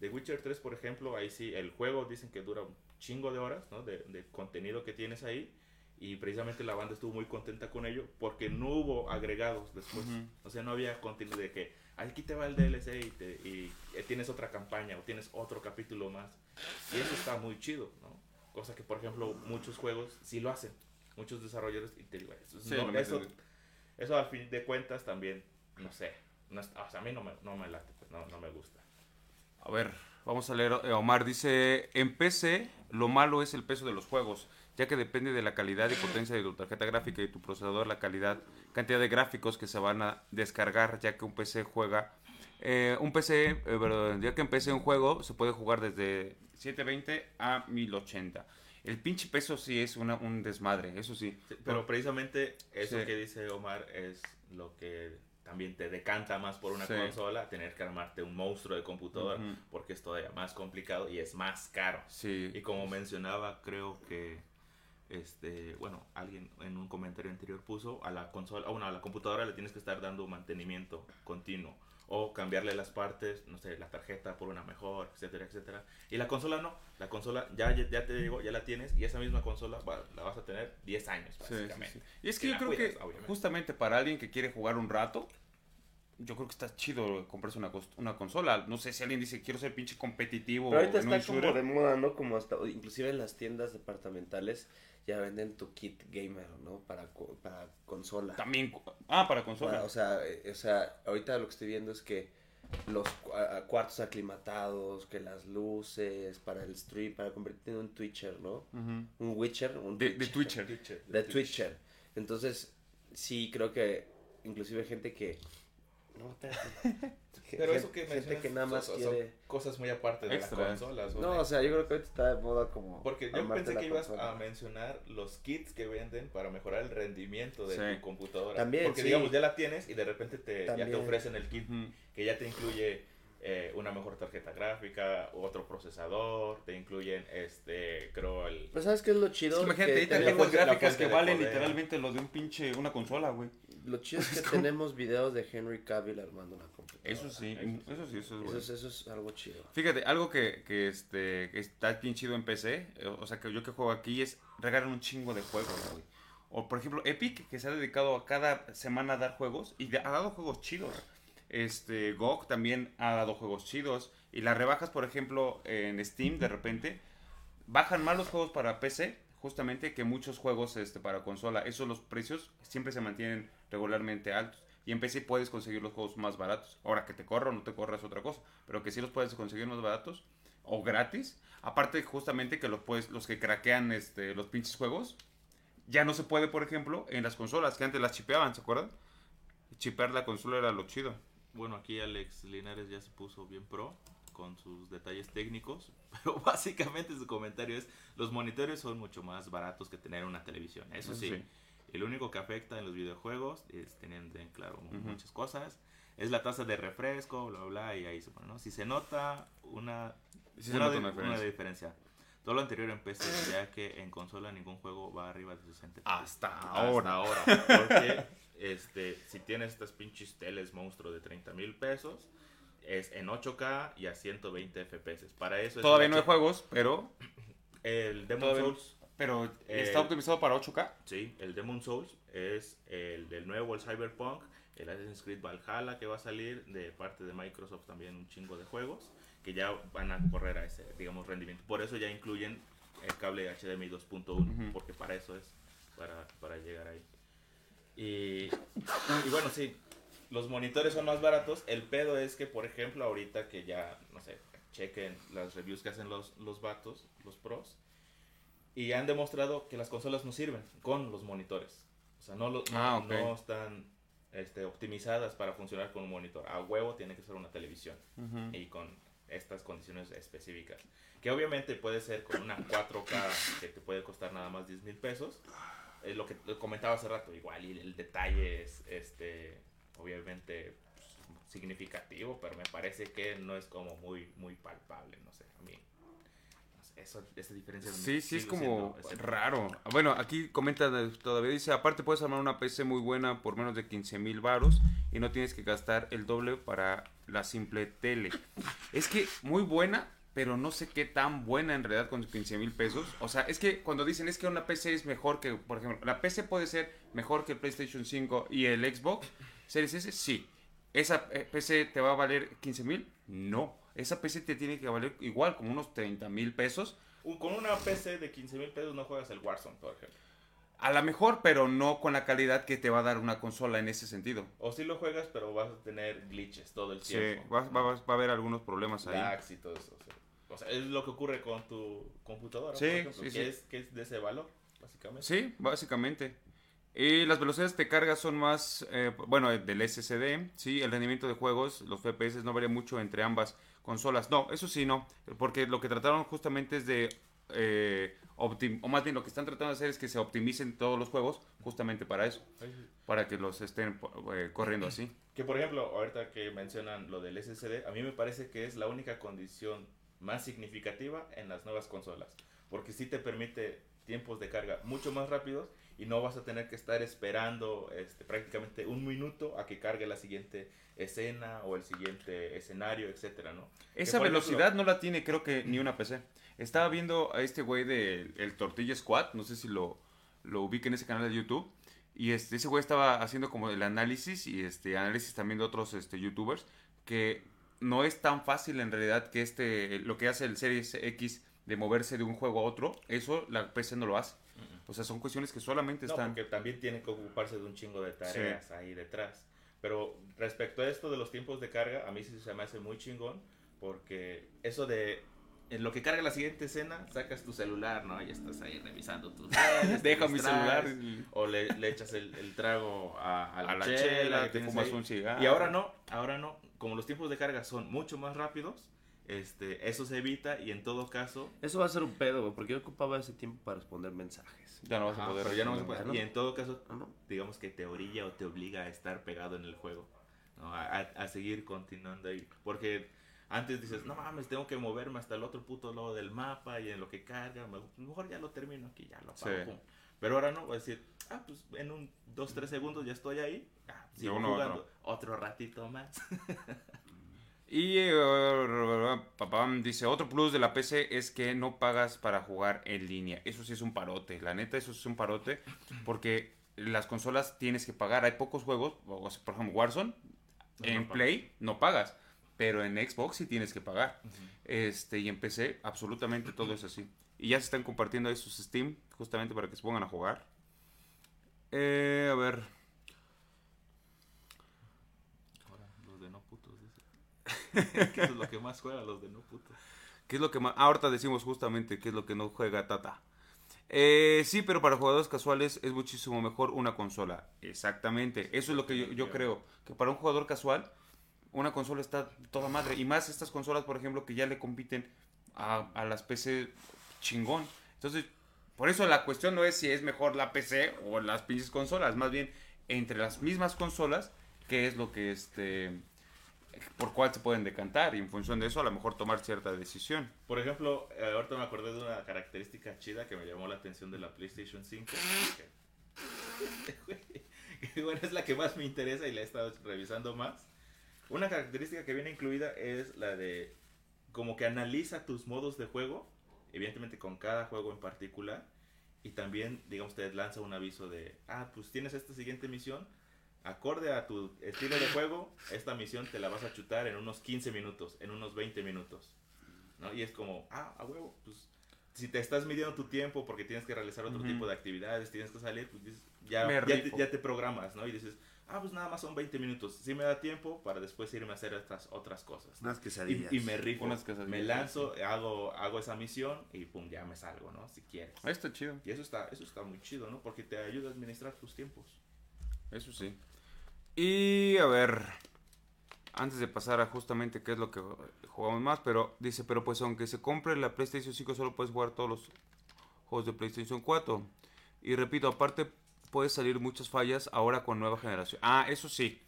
The Witcher 3, por ejemplo, ahí sí, el juego dicen que dura un chingo de horas, ¿no? De, de contenido que tienes ahí. Y precisamente la banda estuvo muy contenta con ello porque no hubo agregados después. Ujú. O sea, no había contenido de que aquí te va el DLC y, te- y, tienes otra campaña o tienes otro capítulo más. Y eso está muy chido, ¿no? Cosa que, por ejemplo, muchos juegos sí lo hacen. Muchos desarrolladores, y te digo, eso, Sí, no, eso, eso al fin de cuentas también, no sé. No es- o sea, a mí no me, no me late, pues, no, no me gusta. A ver, vamos a leer. eh, Omar dice, en PC lo malo es el peso de los juegos, ya que depende de la calidad y potencia de tu tarjeta gráfica y tu procesador, la calidad, cantidad de gráficos que se van a descargar, ya que un PC juega... eh, un PC, eh, perdón, ya que en PC un juego se puede jugar desde 720 a 1080. El pinche peso sí es una, un desmadre, eso sí. Sí, pero precisamente eso Sí. que dice Omar es lo que también te decanta más por una Sí. consola, tener que armarte un monstruo de computadora, porque es todavía más complicado y es más caro. Sí. Y como mencionaba, creo que este, bueno, alguien en un comentario anterior puso a la consola, bueno, a la computadora le tienes que estar dando mantenimiento continuo o cambiarle las partes, no sé, la tarjeta por una mejor, etcétera, etcétera. Y la consola no, la consola ya ya te digo, ya la tienes y esa misma consola va- la vas a tener 10 años Sí, sí, básicamente. sí. Y es que yo creo cuidas, que obviamente. justamente para alguien que quiere jugar un rato, yo creo que está chido comprarse una, consola. No sé si alguien dice quiero ser pinche competitivo Pero ahorita en un está como de moda, ¿no? Como hasta, inclusive en las tiendas departamentales ya venden tu kit gamer, ¿no? Para, co- para consola. También. Ah, para consola. Para- o sea, eh, o sea, ahorita lo que estoy viendo es que los cu- a- a cuartos aclimatados, que las luces, para el stream, para convertirte en un Twitcher, ¿no? Un Witcher, un de, de Twitcher. Twitcher, de Twitcher. Entonces, sí, creo que inclusive gente que... No, espérate. [laughs] Pero eso que gente mencionas que nada más son- son quiere... cosas muy aparte de las consolas. No, o sea, yo creo que ahorita está de moda como... Porque yo pensé que ibas consola. a mencionar los kits que venden para mejorar el rendimiento de Sí. tu computadora. También, Porque sí. digamos, ya la tienes y de repente te, ya te ofrecen el kit que ya te incluye eh, una mejor tarjeta gráfica, otro procesador, te incluyen, este, creo, el... Pero ¿sabes qué es lo Es chido? que imagínate, Que hay tenemos- tarjetas gráficas que valen poder. literalmente lo de un pinche, una consola, güey. Lo chido es [laughs] que tenemos videos de Henry Cavill armando una computadora. Eso sí, eso sí, eso es Eso bueno. es, eso es algo chido. Fíjate, algo que, que, este, que está bien chido en PC, eh, o sea, que yo que juego aquí es regalan un chingo de juegos, güey. O por ejemplo, Epic, que se ha dedicado a cada semana a dar juegos y de- ha dado juegos chidos. Este, GOG también ha dado juegos chidos. Y las rebajas, por ejemplo, en Steam, de repente, bajan más los juegos para PC, justamente, que muchos juegos este, para consola. Esos los precios siempre se mantienen regularmente altos. Y en PC puedes conseguir los juegos más baratos. Ahora que te corra o no te corra es otra cosa. Pero que sí los puedes conseguir más baratos o gratis. Aparte, justamente que los, puedes, los que craquean este, los pinches juegos, ya no se puede, por ejemplo, en las consolas que antes las chipeaban, ¿se acuerdan? Chipear la consola era lo chido. Bueno, aquí Alex Linares ya se puso bien pro con sus detalles técnicos, [laughs] pero básicamente su comentario es, los monitores son mucho más baratos que tener una televisión, eso Eso sí. sí. El único que afecta en los videojuegos es teniendo en claro mu- Ujú. muchas cosas. Es la tasa de refresco, bla, bla, y ahí se pone, ¿no? Si se nota una, Sí se una, nota una una diferencia. diferencia. Todo lo anterior en PC, ya que en consola ningún juego va arriba de 60 Hasta hasta ahora. ahora. Porque este, si tienes estas pinches teles monstruo de 30 mil pesos, es en 8K y a 120 FPS. Para eso es Todavía no hay juegos, pero, [clears throat] El Demon Todavía. Souls, pero Eh, está optimizado para 8K. sí, el Demon Souls es el del nuevo, el Cyberpunk, el Assassin's Creed Valhalla que va a salir de parte de Microsoft también un chingo de juegos que ya van a correr a ese, digamos, rendimiento. Por eso ya incluyen el cable HDMI 2.1, Ujú. porque para eso es, para, para llegar ahí. Y, y bueno, sí, los monitores son más baratos. El pedo es que, por ejemplo, ahorita que ya, no sé, chequen las reviews que hacen los, los vatos, los pros, y han demostrado que las consolas no sirven con los monitores. O sea, no, lo- no, Ah, ok. no están este, optimizadas para funcionar con un monitor. A huevo tiene que ser una televisión Ujú. y con estas condiciones específicas. Que obviamente puede ser con una 4K que te puede costar nada más 10 mil pesos. Es lo que comentaba hace rato, igual, y el detalle es, este, obviamente, pues, significativo, pero me parece que no es como muy, muy palpable, no sé, a mí. no sé. eso, esa diferencia. Sí, sí, es como siendo- raro. Bueno, aquí comenta todavía, dice, aparte puedes armar una PC muy buena por menos de 15 mil varos y no tienes que gastar el doble para la simple tele. Es que muy buena, pero no sé qué tan buena en realidad con 15 mil pesos. O sea, es que cuando dicen es que una PC es mejor que, por ejemplo, la PC puede ser mejor que el PlayStation 5 y el Xbox Series S, sí. ¿Esa eh, PC te va a valer 15 mil? No. Esa PC te tiene que valer igual, como unos 30 mil pesos. Con una PC de 15 mil pesos no juegas el Warzone, por ejemplo. A la mejor, pero no con la calidad que te va a dar una consola en ese sentido. O sí lo juegas, pero vas a tener glitches todo el Sí, tiempo. va, va- va a haber algunos problemas ahí. lags y todo eso. O sea, o sea, es lo que ocurre con tu computadora, Sí, por ejemplo, sí, que, sí. Es, que es de ese valor, básicamente. Sí, básicamente. Y las velocidades de carga son más, eh, bueno, del SSD, sí, el rendimiento de juegos, los FPS no varía mucho entre ambas consolas. No, eso sí, no, porque lo que trataron justamente es de, eh, optim- o más bien lo que están tratando de hacer es que se optimicen todos los juegos justamente para eso, para que los estén eh, corriendo así. [clears throat] Que por ejemplo, ahorita que mencionan lo del SSD, a mí me parece que es la única condición más significativa en las nuevas consolas. Porque sí te permite tiempos de carga mucho más rápidos y no vas a tener que estar esperando este, prácticamente un minuto a que cargue la siguiente escena o el siguiente escenario, etcétera, ¿no? Esa velocidad ejemplo, no la tiene creo que ni una PC. Estaba viendo a este güey de el Tortilla Squad, no sé si lo, lo ubique en ese canal de YouTube. Y este, ese güey estaba haciendo como el análisis y este análisis también de otros este, youtubers que no es tan fácil en realidad que este lo que hace el Series X de moverse de un juego a otro, eso la PC no lo hace. O sea, son cuestiones que solamente No, están porque también tiene que ocuparse de un chingo de tareas ahí detrás. Pero respecto a esto de los tiempos de carga, a mí sí se me hace muy chingón, porque eso de en lo que carga la siguiente escena, sacas tu celular, ¿no? Y estás ahí revisando tus [laughs] redes, Deja mi celular O le, le echas el, el trago a, a la, a la chela, chela, que te fumas ahí. un cigarro. Y ahora no, ahora no. Como los tiempos de carga son mucho más rápidos, este, eso se evita y en todo caso Eso va a ser un pedo, güey, porque yo ocupaba ese tiempo para responder mensajes. Ya no vas a poder. pero ya no vas a poder. Y en todo caso, ¿no? digamos que te orilla o te obliga a estar pegado en el juego, ¿no? a, a- a seguir continuando ahí. Porque antes dices, no mames, tengo que moverme hasta el otro puto lado del mapa y en lo que carga, me- mejor ya lo termino aquí, ya lo apago. Sí. pum. Pero ahora no, voy a decir, ah, pues en un 2-3 segundos ya estoy ahí, ah, sigo jugando otro ratito más. [laughs] Y eh, papá dice, otro plus de la PC es que no pagas para jugar en línea. Eso sí es un parote, la neta, eso sí es un parote, porque las consolas tienes que pagar. Hay pocos juegos, o sea, por ejemplo, Warzone, No, en no pagas. Play no pagas, pero en Xbox sí tienes que pagar. Este, y en PC absolutamente todo es así. Y ya se están compartiendo ahí sus Steam, justamente para que se pongan a jugar. Eh, a ver, Ahora, los de no putos, [laughs] dice. ¿Qué es lo que más juega los de no putos? ¿Qué es lo que más... Ah, ahorita decimos justamente qué es lo que no juega Tata. Eh, sí, pero para jugadores casuales es muchísimo mejor una consola. Exactamente. Eso es lo que yo, yo creo. Que para un jugador casual, una consola está toda madre. Y más estas consolas, por ejemplo, que ya le compiten a, a las PC chingón. Entonces, por eso la cuestión no es si es mejor la PC o las pinches consolas. Más bien, entre las mismas consolas, qué es lo que este... Por cuál se pueden decantar y en función de eso a lo mejor tomar cierta decisión. Por ejemplo, eh, ahorita me acordé de una característica chida que me llamó la atención de la PlayStation 5. [laughs] Que, [laughs] que, bueno, es la que más me interesa y la he estado revisando más. Una característica que viene incluida es la de como que analiza tus modos de juego, evidentemente con cada juego en particular, y también, digamos, te lanza un aviso de, ah, pues tienes esta siguiente misión, acorde a tu estilo de juego, esta misión te la vas a chutar en unos 15 minutos, en unos 20 minutos. ¿no? Y es como, ah, a huevo, pues si te estás midiendo tu tiempo porque tienes que realizar otro Ujú. tipo de actividades, tienes que salir, pues dices, ya, ya, te, ya te programas, ¿no? Y dices, ah, pues nada más son 20 minutos, sí me da tiempo para después irme a hacer otras, otras cosas. Unas Y, quesadillas. y me rifo, Unas quesadillas, me lanzo, hago, hago esa misión y pum, ya me salgo, ¿no? Si quieres. Está chido. Y eso está, eso está muy chido, ¿no? Porque te ayuda a administrar tus tiempos. Eso sí. Y a ver, antes de pasar a justamente qué es lo que jugamos más, pero dice, pero pues aunque se compre la PlayStation 5 solo puedes jugar todos los juegos de PlayStation 4. Y repito, aparte puede salir muchas fallas ahora con nueva generación. Ah, eso sí.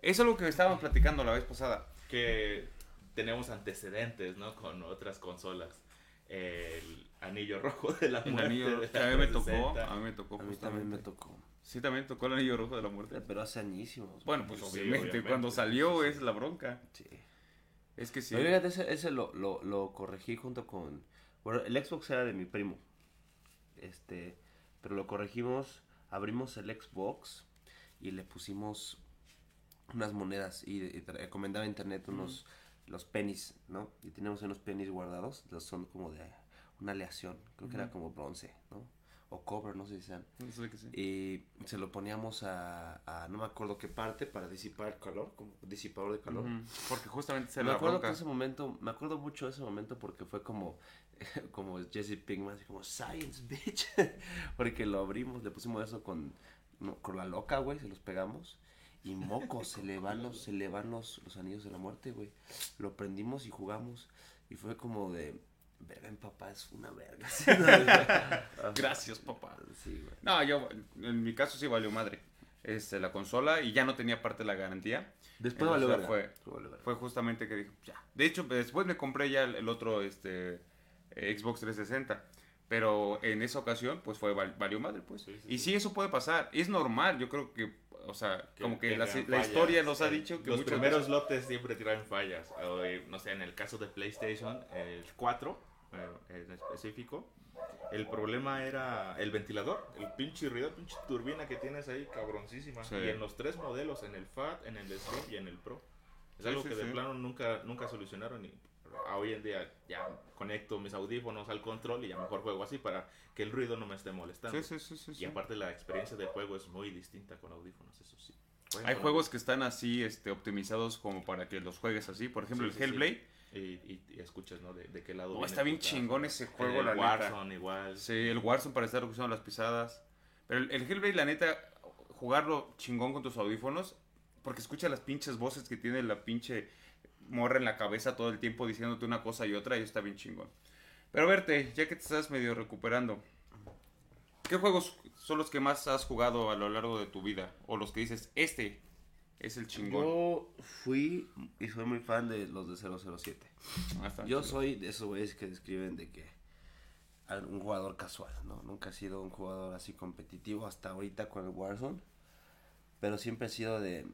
Es algo que estábamos platicando la vez pasada. que tenemos antecedentes, ¿no? Con otras consolas. el anillo rojo de la El muerte. anillo, de que la a mí me tocó, 360. a mí me tocó A mí también me tocó. Sí, también tocó el anillo rojo de la muerte. Pero hace añísimos. Bueno, pues Sí, obviamente, obviamente. cuando salió es la bronca. Sí. Es que sí. Pero fíjate, ese, ese lo, lo, lo corregí junto con... Bueno, el Xbox era de mi primo. Este, pero lo corregimos, abrimos el Xbox y le pusimos unas monedas y, y recomendaba a internet unos, los pennies, ¿no? Y teníamos unos pennies guardados, los son como de una aleación, creo que era como bronce, ¿no? O cobre, no sé si sean. No sé qué sí. Y se lo poníamos a, a no me acuerdo qué parte para disipar el calor, como disipador de calor. Ujú, Porque justamente se Me la acuerdo que bronca. ese momento, me acuerdo mucho de ese momento porque fue como, [laughs] como Jesse Pinkman, así como Science Bitch, [laughs] porque lo abrimos, le pusimos eso con, no, con la loca, güey, se los pegamos y mocos, se le van los, se le van los, los anillos de la muerte, güey. Lo prendimos y jugamos y fue como de, verga, mi papá es una verga. [laughs] Gracias, papá. Sí, güey. No, yo, en mi caso sí valió madre. Este, la consola y ya no tenía parte de la garantía. Después valió Entonces, verga. fue- valió. Fue justamente que dije, ya. De hecho, después me compré ya el, el otro este, eh, Xbox 360. Pero en esa ocasión, pues fue val- valió madre, pues. Sí, sí, y sí. sí, eso puede pasar. Es normal, yo creo que, o sea, como que, la, historia nos ha dicho que los primeros veces- lotes siempre tiran fallas. O, no sé, en el caso de PlayStation, el 4 eh, en específico, el problema era el ventilador, el pinche ruido, pinche turbina que tienes ahí, cabroncísima. Sí. Y en los tres modelos, en el FAT, en el Slim y en el Pro. Es Sí, algo sí, que de plano nunca, nunca solucionaron y hoy en día ya conecto mis audífonos al control y ya mejor juego así para que el ruido no me esté molestando. Sí, sí, sí, sí, Y aparte la experiencia de juego es muy distinta con audífonos, eso sí. Hay juegos que están así este, optimizados como para que los juegues así. Por ejemplo, el. Hellblade. Y, y, y escuchas, ¿no? De, de qué lado. Oh, está bien chingón ese juego, El la neta. Warzone igual. Sí, el Warzone para estar usando las pisadas. Pero el, el Hellblade, la neta, jugarlo chingón con tus audífonos, porque escucha las pinches voces que tiene la pinche morra en la cabeza todo el tiempo diciéndote una cosa y otra, y está bien chingón. Pero verte, ya que te estás medio recuperando, ¿qué juegos son los que más has jugado a lo largo de tu vida? O los que dices, este es el chingón. Yo fui y soy muy fan de los de 007. Ah, Yo soy de esos güeyes que describen de que un jugador casual, ¿no? Nunca he sido un jugador así competitivo hasta ahorita con el Warzone. Pero siempre he sido de...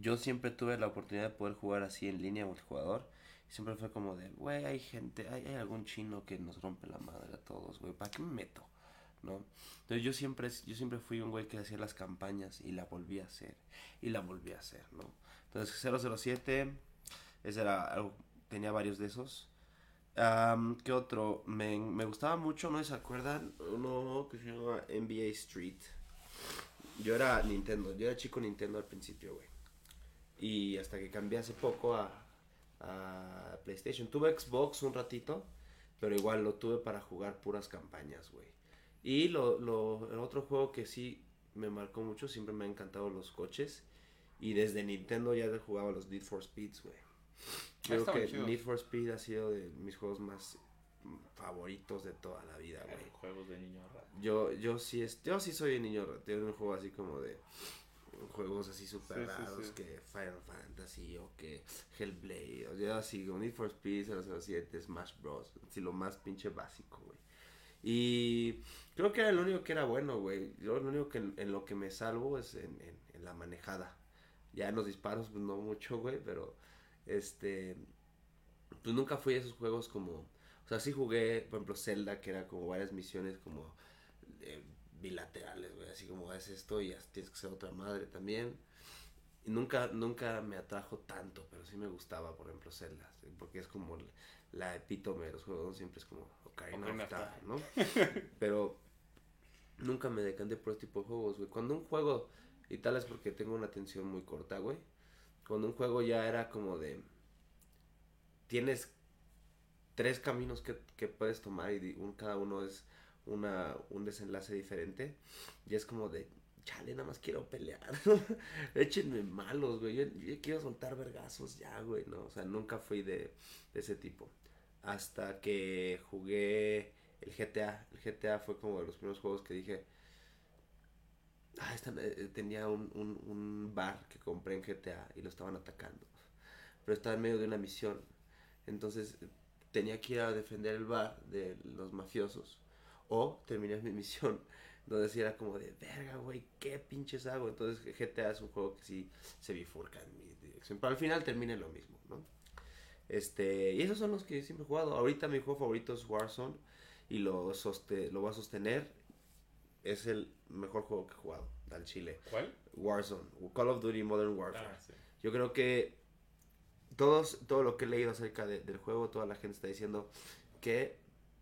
Yo siempre tuve la oportunidad de poder jugar así en línea multijugador. Siempre fue como de, güey, hay gente, hay, algún chino que nos rompe la madre a todos, güey. ¿Para qué me meto? ¿No? Entonces yo siempre, yo siempre fui un güey que hacía las campañas y la volví a hacer. Y la volví a hacer, ¿no? Entonces 007, ese era tenía varios de esos. Am, ¿Qué otro? Me, me gustaba mucho, ¿no se acuerdan? Uno que se llama NBA Street. Yo era Nintendo, yo era chico Nintendo al principio, güey. Y hasta que cambié hace poco a, a PlayStation. Tuve Xbox un ratito, pero igual lo tuve para jugar puras campañas, güey. Y lo, lo, el otro juego que sí me marcó mucho, siempre me han encantado los coches. Y desde Nintendo ya jugaba los Need for Speeds, güey. Ah, Creo que. Need for Speed ha sido de mis juegos más favoritos de toda la vida, güey. Juegos de niño raro. Yo, yo sí es, yo sí soy un niño tengo un juego así como de juegos así super Sí, raros sí. que Final Fantasy o que Hellblade o yo así Need for Speed 007 Smash Bros. Así lo más pinche básico güey. Y creo que era lo único que era bueno güey. Yo lo único que en, en lo que me salvo es en, en- en la manejada. Ya en los disparos pues no mucho güey pero este pues nunca fui a esos juegos como o sea sí jugué por ejemplo Zelda que era como varias misiones como eh, bilaterales, güey, así como es esto y tienes que ser otra madre también. Y nunca, nunca me atrajo tanto, pero sí me gustaba, por ejemplo, Zelda, ¿sí? porque es como la epítome de los juegos, siempre es como Ocarina Ocarina of Time, ¿no? [laughs] pero nunca me decanté por este tipo de juegos, güey. Cuando un juego, y tal es porque tengo una atención muy corta, güey, cuando un juego ya era como de, tienes tres caminos que, que puedes tomar y un, cada uno es una, un desenlace diferente. Y es como de, chale, nada más quiero pelear. [laughs] Échenme malos, güey. Yo, yo quiero soltar vergazos ya, güey, ¿no? O sea, nunca fui de, ese tipo. Hasta que jugué el GTA. El GTA fue como de los primeros juegos que dije, ah, esta- eh, tenía un, un, un bar que compré en GTA y lo estaban atacando. Pero estaba en medio de una misión. Entonces tenía que ir a defender el bar de los mafiosos. O terminé mi misión [laughs] donde sí era como de, verga, güey, ¿qué pinches hago? Entonces GTA es un juego que sí se bifurca en mi dirección. Pero al final termina en lo mismo, ¿no? Este, y esos son los que siempre he jugado. Ahorita mi juego favorito es Warzone y lo, soste lo voy a sostener. Es el mejor juego que he jugado al Chile. ¿Cuál? Warzone, Call of Duty Modern Warfare. Ah, sí. Yo creo que todos, todo lo que he leído acerca de- del juego, toda la gente está diciendo que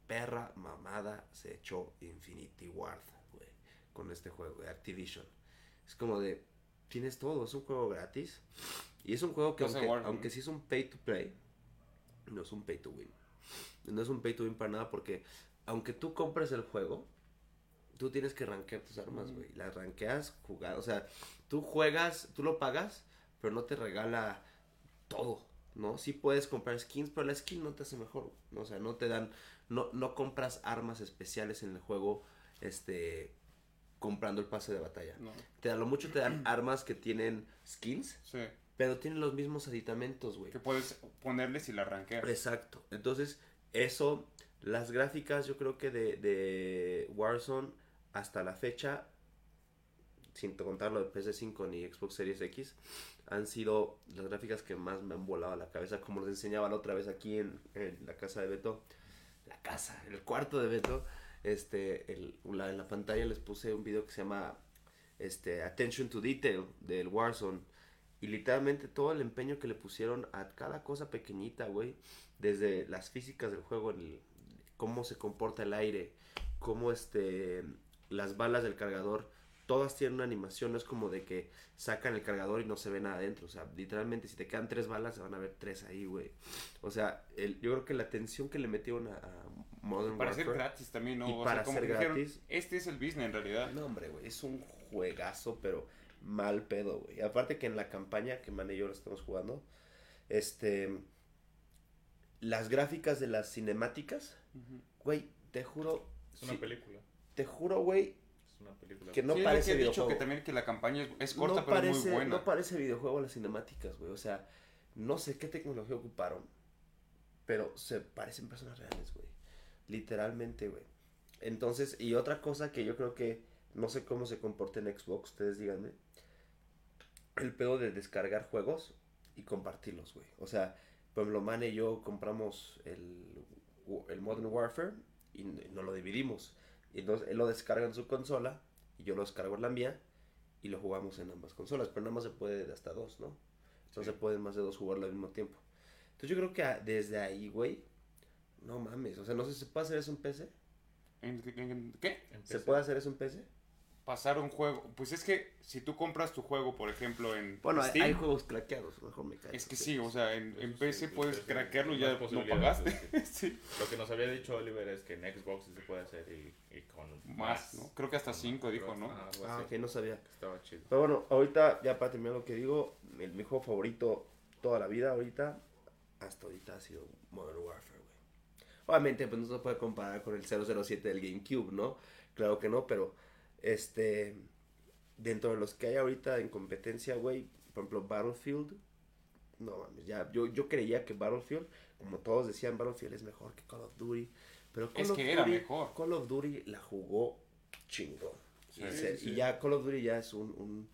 perra mamada se echó Infinity Ward, güey, con este juego de Activision. Es como de, tienes todo, es un juego gratis. Y es un juego que No sé, aunque, aunque sí es un pay to play, no es un pay to win. No es un pay to win para nada porque aunque tú compres el juego, tú tienes que rankear tus armas, güey. Las rankeas, jugar, o sea, tú juegas, tú lo pagas, pero no te regala todo, ¿no? Sí puedes comprar skins, pero la skin no te hace mejor, ¿no? O sea, no te dan, no, no compras armas especiales en el juego, este, comprando el pase de batalla. No. Te a lo mucho te dan [clears throat] armas que tienen skins, Sí. pero tienen los mismos aditamentos, güey. Que puedes ponerle si la arranqueas. Exacto. Entonces, eso, las gráficas yo creo que de, de Warzone hasta la fecha, sin contar lo de PS5 ni Xbox Series X, han sido las gráficas que más me han volado a la cabeza, como les enseñaba la otra vez aquí en, la casa de Beto, la casa, el cuarto de Beto, este, la- en la pantalla les puse un video que se llama este, Attention to Detail del Warzone. Y literalmente todo el empeño que le pusieron a cada cosa pequeñita, güey. Desde las físicas del juego, el- cómo se comporta el aire, cómo este, las balas del cargador, todas tienen una animación. No es como de que sacan el cargador y no se ve nada adentro. O sea, literalmente si te quedan tres balas, se van a ver tres ahí, güey. O sea, el, yo creo que la atención que le metieron a, a Modern Para ser Warfare... gratis también, ¿no? Y O para sea, como ser que dijeron, gratis. este es el business en realidad. No, hombre, güey, es un juegazo, pero mal pedo, güey. Aparte que en la campaña que Man y yo lo estamos jugando, este, las gráficas de las cinemáticas, güey, te juro, Es una película. te juro, güey, Es una película. que no Sí, parece que he dicho videojuego. que también que la campaña es, es corta, no pero parece, muy buena. no parece videojuego las cinemáticas, güey. O sea, no sé qué tecnología ocuparon, pero se parecen personas reales, güey. Literalmente, güey. Entonces, y otra cosa que yo creo que no sé cómo se comporta en Xbox, ustedes díganme. El pedo de descargar juegos y compartirlos, güey. O sea, por ejemplo, Man y yo compramos el, el Modern Warfare y no lo dividimos. Y entonces él lo descarga en su consola y yo lo descargo en la mía y lo jugamos en ambas consolas, pero nada más se puede de hasta dos, ¿no? No se pueden más de dos jugarlo al mismo tiempo. Entonces yo creo que a- desde ahí, güey, no mames, o sea, no sé si se puede hacer eso en PC. ¿En, en- en qué? En ¿Se PC. puede hacer eso en PC? Pasar un juego. Pues es que si tú compras tu juego, por ejemplo, en Bueno, hay, Steam, hay juegos craqueados, mejor me callo. es que sí, o sea, en, en sí, PC puedes craquearlo y ya no posibilidades, pagaste. [laughs] sí. Lo que nos había dicho Oliver es que en Xbox sí se puede hacer y, y con Más, ¿no? Creo que hasta con cinco más, dijo, creo, ¿no? Ah, así. ok, no sabía. Estaba chido. Pero bueno, ahorita, ya para terminar lo que digo, el, mi juego favorito toda la vida, ahorita, hasta ahorita ha sido Modern Warfare, güey. Obviamente, pues no se puede comparar con el 007 del GameCube, ¿no? Claro que no, pero, este, dentro de los que hay ahorita en competencia, güey, por ejemplo, Battlefield, no mames, ya, yo, yo creía que Battlefield, como todos decían, Battlefield es mejor que Call of Duty, pero Call Es of que era Duty- mejor. Call of Duty la jugó chingón. Sí. y, Sí, se- sí, y ya Call of Duty ya es un, un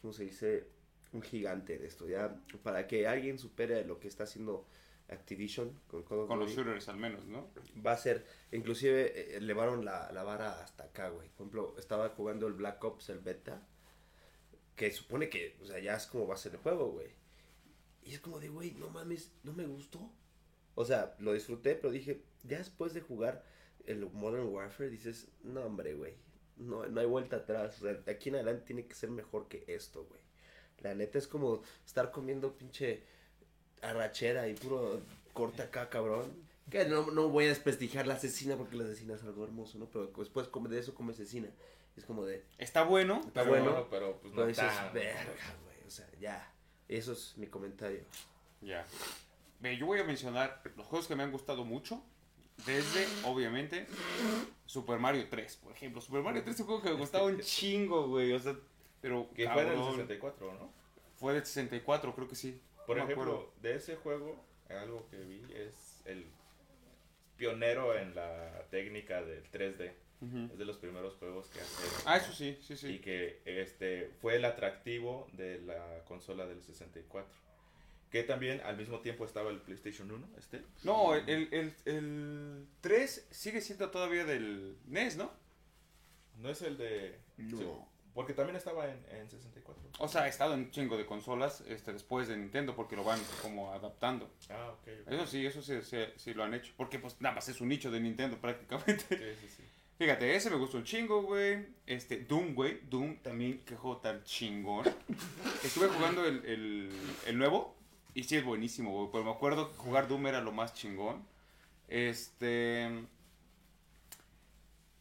¿cómo se dice? Un gigante de esto. Ya para que alguien supere lo que está haciendo Activision con Call of Con los shooters al menos, ¿no? va a ser, inclusive eh, elevaron la, la vara hasta acá, güey. Por ejemplo, estaba jugando el Black Ops, el beta, que supone que, o sea, ya es como va a ser el juego, güey. Y es como de, güey, no mames, no me gustó. O sea, lo disfruté, pero dije, ya después de jugar el Modern Warfare, dices, no, hombre, güey, no, no hay vuelta atrás. O sea, de aquí en adelante tiene que ser mejor que esto, güey. La neta es como estar comiendo pinche arrachera y puro corte acá, cabrón. Que no, no voy a desprestigiar la asesina porque la asesina es algo hermoso, ¿no? Pero después come- de eso come asesina. Es como de, Está bueno, Está pero bueno. pero pues pero no tan- verga, güey. O sea, ya. Eso es mi comentario. Ya. Ve, yo voy a mencionar los juegos que me han gustado mucho. Desde, obviamente, Super Mario 3, por ejemplo. Super Mario 3 es un juego que me gustaba un chingo, güey. O sea, pero. Que fue del cabrón, 64, ¿no? Fue del 64, creo que sí. Por No ejemplo, de ese juego, algo que vi es el pionero en la técnica del 3D. Ujú. Es de los primeros juegos que hace. Ah, eso sí, sí, Y sí. que este fue el atractivo de la consola del 64. Que también al mismo tiempo estaba el PlayStation 1, este. No, el, el, el 3 sigue siendo todavía del NES, ¿no? No es el de... No. Porque también estaba en, en 64. O sea, ha estado en un chingo de consolas este, después de Nintendo porque lo van como adaptando. Ah, ok. ok. Eso sí, eso sí, sí, sí lo han hecho. Porque pues nada más es un nicho de Nintendo [laughs] prácticamente. Sí, sí, sí. Fíjate, ese me gustó un chingo, güey. Este, Doom, güey. Doom también, juego tan chingón. [laughs] Estuve jugando el, el, el nuevo y sí es buenísimo, güey. Pero me acuerdo que jugar Doom era lo más chingón. Este.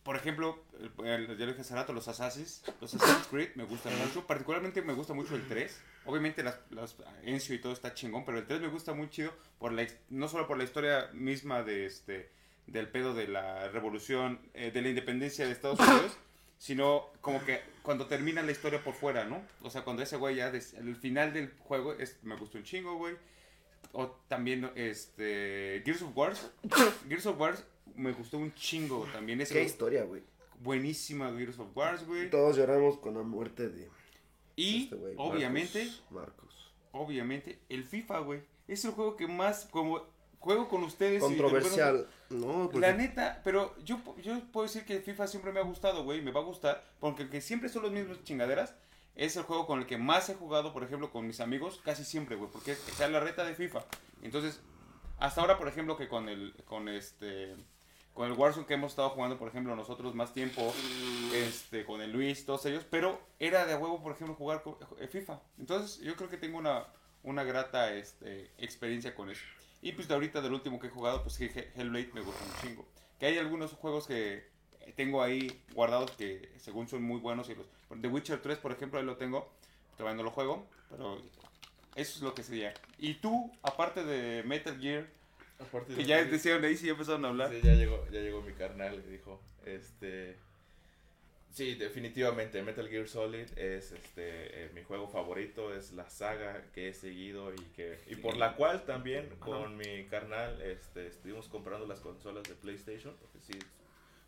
Por ejemplo, ya lo dije hace rato, los Assassin's, los Assassin's Creed me gustan mucho. Particularmente me gusta mucho el 3. Obviamente las, las Encio y todo está chingón, pero el 3 me gusta muy chido por la, no solo por la historia misma de este del pedo de la revolución, eh, de la independencia de Estados Unidos, [coughs] sino como que cuando termina la historia por fuera, ¿no? O sea, cuando ese güey ya, des- el final del juego, es, me gustó un chingo, güey. O también, este, Gears of War, [coughs] Gears of War me gustó un chingo también. Es Qué historia, güey. buenísima Gears of War, güey. Todos lloramos con la muerte de Y, este güey. obviamente, Marcos. Marcos. obviamente, el FIFA, güey. Es el juego que más, como, juego con ustedes. y- Controversial. No, pues. La neta, pero yo, yo puedo decir que FIFA siempre me ha gustado, güey, me va a gustar, porque que siempre son los mismos chingaderas, es el juego con el que más he jugado, por ejemplo, con mis amigos, casi siempre, güey, porque es echar la reta de FIFA. Entonces, hasta ahora, por ejemplo, que con el, con este, con el Warzone que hemos estado jugando, por ejemplo, nosotros más tiempo, este, con el Luis, todos ellos, pero era de huevo, por ejemplo, jugar con, eh, FIFA. Entonces, yo creo que tengo una, una grata este, experiencia con eso. Y pues de ahorita del último que he jugado, pues He- He- Hellblade me gusta un chingo. Que hay algunos juegos que tengo ahí guardados que según son muy buenos. Y los, The Witcher 3, por ejemplo, ahí lo tengo. Todavía no lo juego, pero eso es lo que sería. Y tú, aparte de Metal Gear, Aparte que ya decían ahí, sí ya empezaron a hablar. Sí, ya llegó, ya llegó mi carnal y dijo, este... Sí, definitivamente Metal Gear Solid es este eh, mi juego favorito, es la saga que he seguido y que y por la cual también con mi carnal este, estuvimos comprando las consolas de PlayStation, porque sí,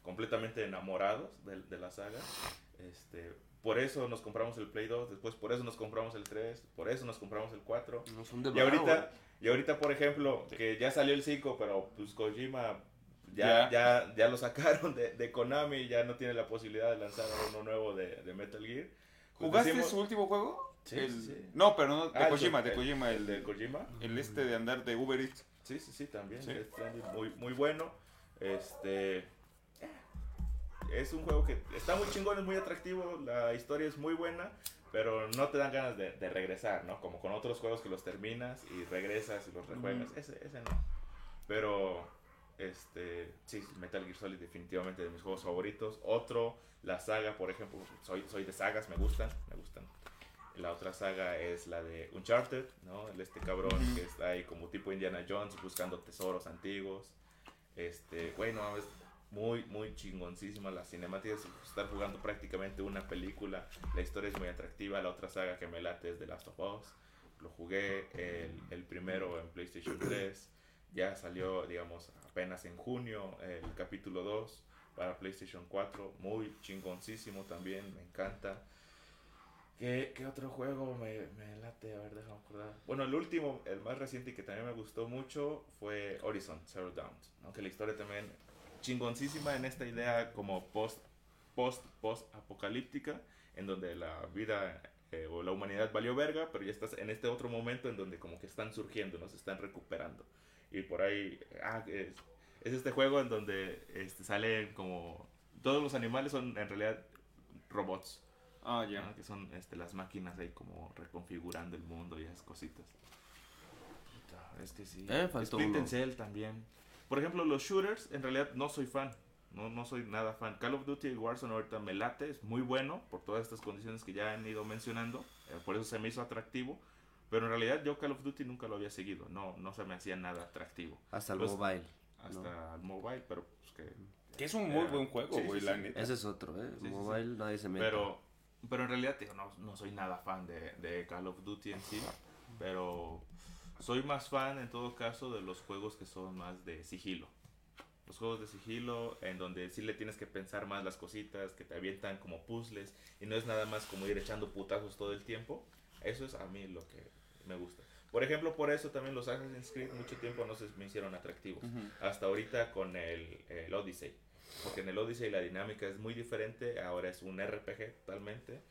completamente enamorados de, de la saga. Este, por eso nos compramos el Play 2, después por eso nos compramos el 3, por eso nos compramos el 4. No son de Y ahorita, y ahorita, por ejemplo, que ya salió el 5, pero pues Kojima ya, ya. ya, lo sacaron de, de Konami, ya no tiene la posibilidad de lanzar uno nuevo de, de Metal Gear. Pues ¿Jugaste decimos- su último juego? Sí, El- sí, sí. No, pero no, de Ah, Kojima, de- de Kojima, el el, de Kojima. el este de andar de Uber Eats. Sí, sí, sí, también. Sí. Muy, muy bueno. Este. Es un juego que está muy chingón, es muy atractivo, la historia es muy buena, pero no te dan ganas de, de regresar, ¿no? Como con otros juegos que los terminas y regresas y los rejuegas. Ese, ese no. Pero, este, sí, Metal Gear Solid definitivamente de mis juegos favoritos. Otro, la saga, por ejemplo, soy, soy de sagas, me gustan, me gustan. La otra saga es la de Uncharted, ¿no? Este cabrón que está ahí como tipo Indiana Jones buscando tesoros antiguos. Este, bueno, es muy, muy chingoncísima las cinemáticas. Estar jugando prácticamente una película. La historia es muy atractiva. La otra saga que me late es The Last of Us. Lo jugué el, el primero en PlayStation 3. Ya salió, digamos, apenas en junio el capítulo 2 para PlayStation 4. Muy chingoncísimo también, me encanta. ¿Qué, qué otro juego me, me late? A ver, déjame acordar. Bueno, el último, el más reciente y que también me gustó mucho fue Horizon Zero Dawn. Aunque la historia también chingoncísima en esta idea como post, post, post apocalíptica, en donde la vida eh, o la humanidad valió verga, pero ya estás en este otro momento en donde como que están surgiendo, ¿no? Se están recuperando. Y por ahí, ah, es, es este juego en donde este, salen como... Todos los animales son en realidad robots. Ah, ¿no? ya. Que son este, las máquinas ahí como reconfigurando el mundo y esas cositas. Es que sí. Eh, uno. Cell también. Por ejemplo, los shooters, en realidad no soy fan. No, no soy nada fan. Call of Duty y Warzone ahorita me late, es muy bueno por todas estas condiciones que ya han ido mencionando. eh, por eso se me hizo atractivo. Pero en realidad yo Call of Duty nunca lo había seguido. No, no se me hacía nada atractivo. Hasta el Pues, mobile. Hasta el mobile, pero pues que Que es un muy buen juego, sí, güey, sí, la sí. neta. Ese es otro, ¿eh? Sí, sí, mobile nadie se mete. Pero, pero en realidad digo, no, no soy nada fan de, de Call of Duty en sí. Pero soy más fan en todo caso de los juegos que son más de sigilo. los juegos de sigilo en donde sí le tienes que pensar más las cositas, que te avientan como puzzles y no es nada más como ir echando putazos todo el tiempo. Eso es a mí lo que me gusta. Por ejemplo, por eso también los Assassin's Creed mucho tiempo no se me hicieron atractivos. Hasta ahorita con el, el Odyssey. Porque en el Odyssey la dinámica es muy diferente. Ahora es un RPG totalmente.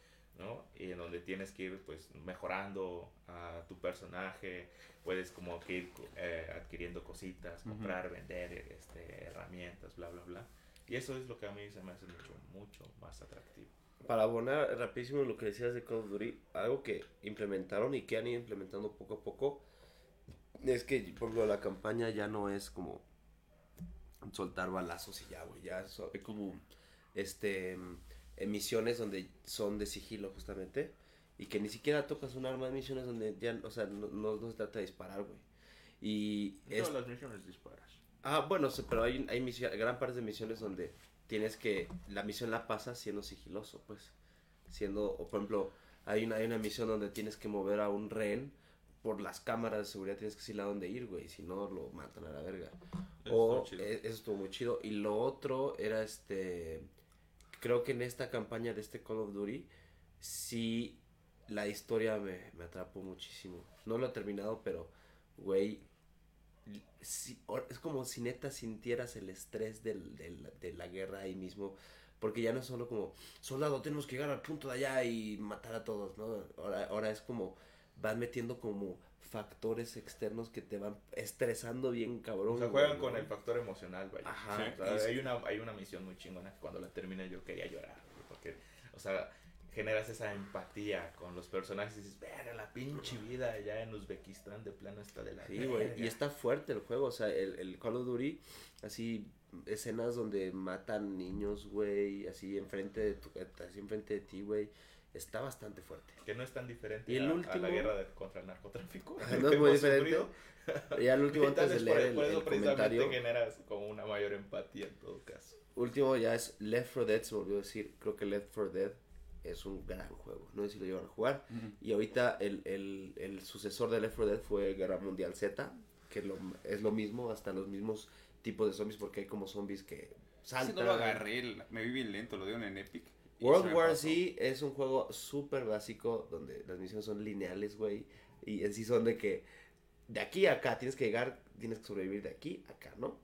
¿No? Y en donde tienes que ir pues mejorando a tu personaje, puedes como que ir eh, adquiriendo cositas, comprar, vender este, herramientas, bla, bla, bla. Y eso es lo que a mí se me hace mucho, mucho más atractivo. Para abonar rapidísimo lo que decías de Call of Duty, algo que implementaron y que han ido implementando poco a poco, es que, por ejemplo, la campaña ya no es como soltar balazos y ya, güey, ya es como, este, misiones donde son de sigilo justamente, y que ni siquiera tocas un arma, hay misiones donde ya, o sea, no, no, no se trata de disparar, güey. Y es, todas las misiones disparas. Ah, bueno, sí, pero hay, hay misión- gran parte de misiones donde tienes que, la misión la pasas siendo sigiloso, pues, siendo, o por ejemplo, hay una, hay una misión donde tienes que mover a un rehén por las cámaras de seguridad, tienes que decirle a dónde ir, güey, si no lo matan a la verga. Eso o, estuvo chido. eh, eso estuvo muy chido. Y lo otro era este, creo que en esta campaña de este Call of Duty, sí, la historia me, me atrapó muchísimo. No lo he terminado, pero, güey, o- es como si neta sintieras el estrés del, del- de la guerra ahí mismo. Porque ya no es solo como, soldado, tenemos que llegar al punto de allá y matar a todos, ¿no? Ahora, ahora es como, van metiendo como factores externos que te van estresando bien cabrón. O sea, juegan con el factor emocional, vaya. Ajá, O sea, y sí. hay, una, hay una misión muy chingona que cuando la terminé yo quería llorar. güey, Porque, o sea, generas esa empatía con los personajes y dices, verga, la pinche vida allá en Uzbekistán de plano está de la Sí, güey. verga". Y está fuerte el juego. O sea, el, el Call of Duty, así, escenas donde matan niños, güey, así enfrente de, tu, así enfrente de ti, güey. Está bastante fuerte. Que no es tan diferente Y el a, a último- la guerra de- contra el narcotráfico. [laughs] No es muy diferente. sufrido. Y al último, [laughs] antes de por- leer el, el comentario, generas como una mayor empatía en todo caso. último ya es Left 4 Dead, se me olvidó decir. Creo que Left 4 Dead es un gran juego. No sé si lo llevan a jugar. Y ahorita el, el, el sucesor de Left 4 Dead fue Guerra Mundial Z, que lo- es lo mismo, hasta los mismos tipos de zombies, porque hay como zombies que Si saltan. no lo agarré, el- me vi bien lento, lo dieron en Epic. World War. Z es un juego súper básico donde las misiones son lineales, güey. Y en sí son de que de aquí a acá tienes que llegar, tienes que sobrevivir de aquí a acá, ¿no?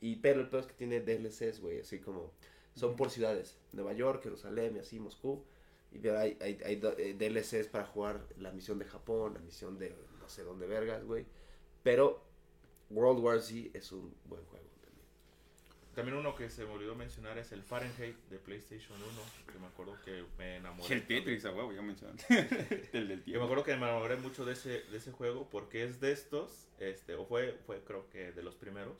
Y pero el peor es que tiene DLCs, güey, así como son por ciudades. Nueva York, Jerusalén y así, Moscú. Y pero hay, hay, hay eh, DLCs para jugar la misión de Japón, la misión de no sé dónde vergas, güey. Pero World War Z es un buen juego también. Uno que se me olvidó mencionar es el Fahrenheit de PlayStation 1, que me acuerdo que me enamoré. El Tetris, a huevo, ya mencionaste. el [laughs] del Yo me tiempo. acuerdo que me enamoré mucho de ese, de ese juego porque es de estos, este, o fue, fue creo que de los primeros,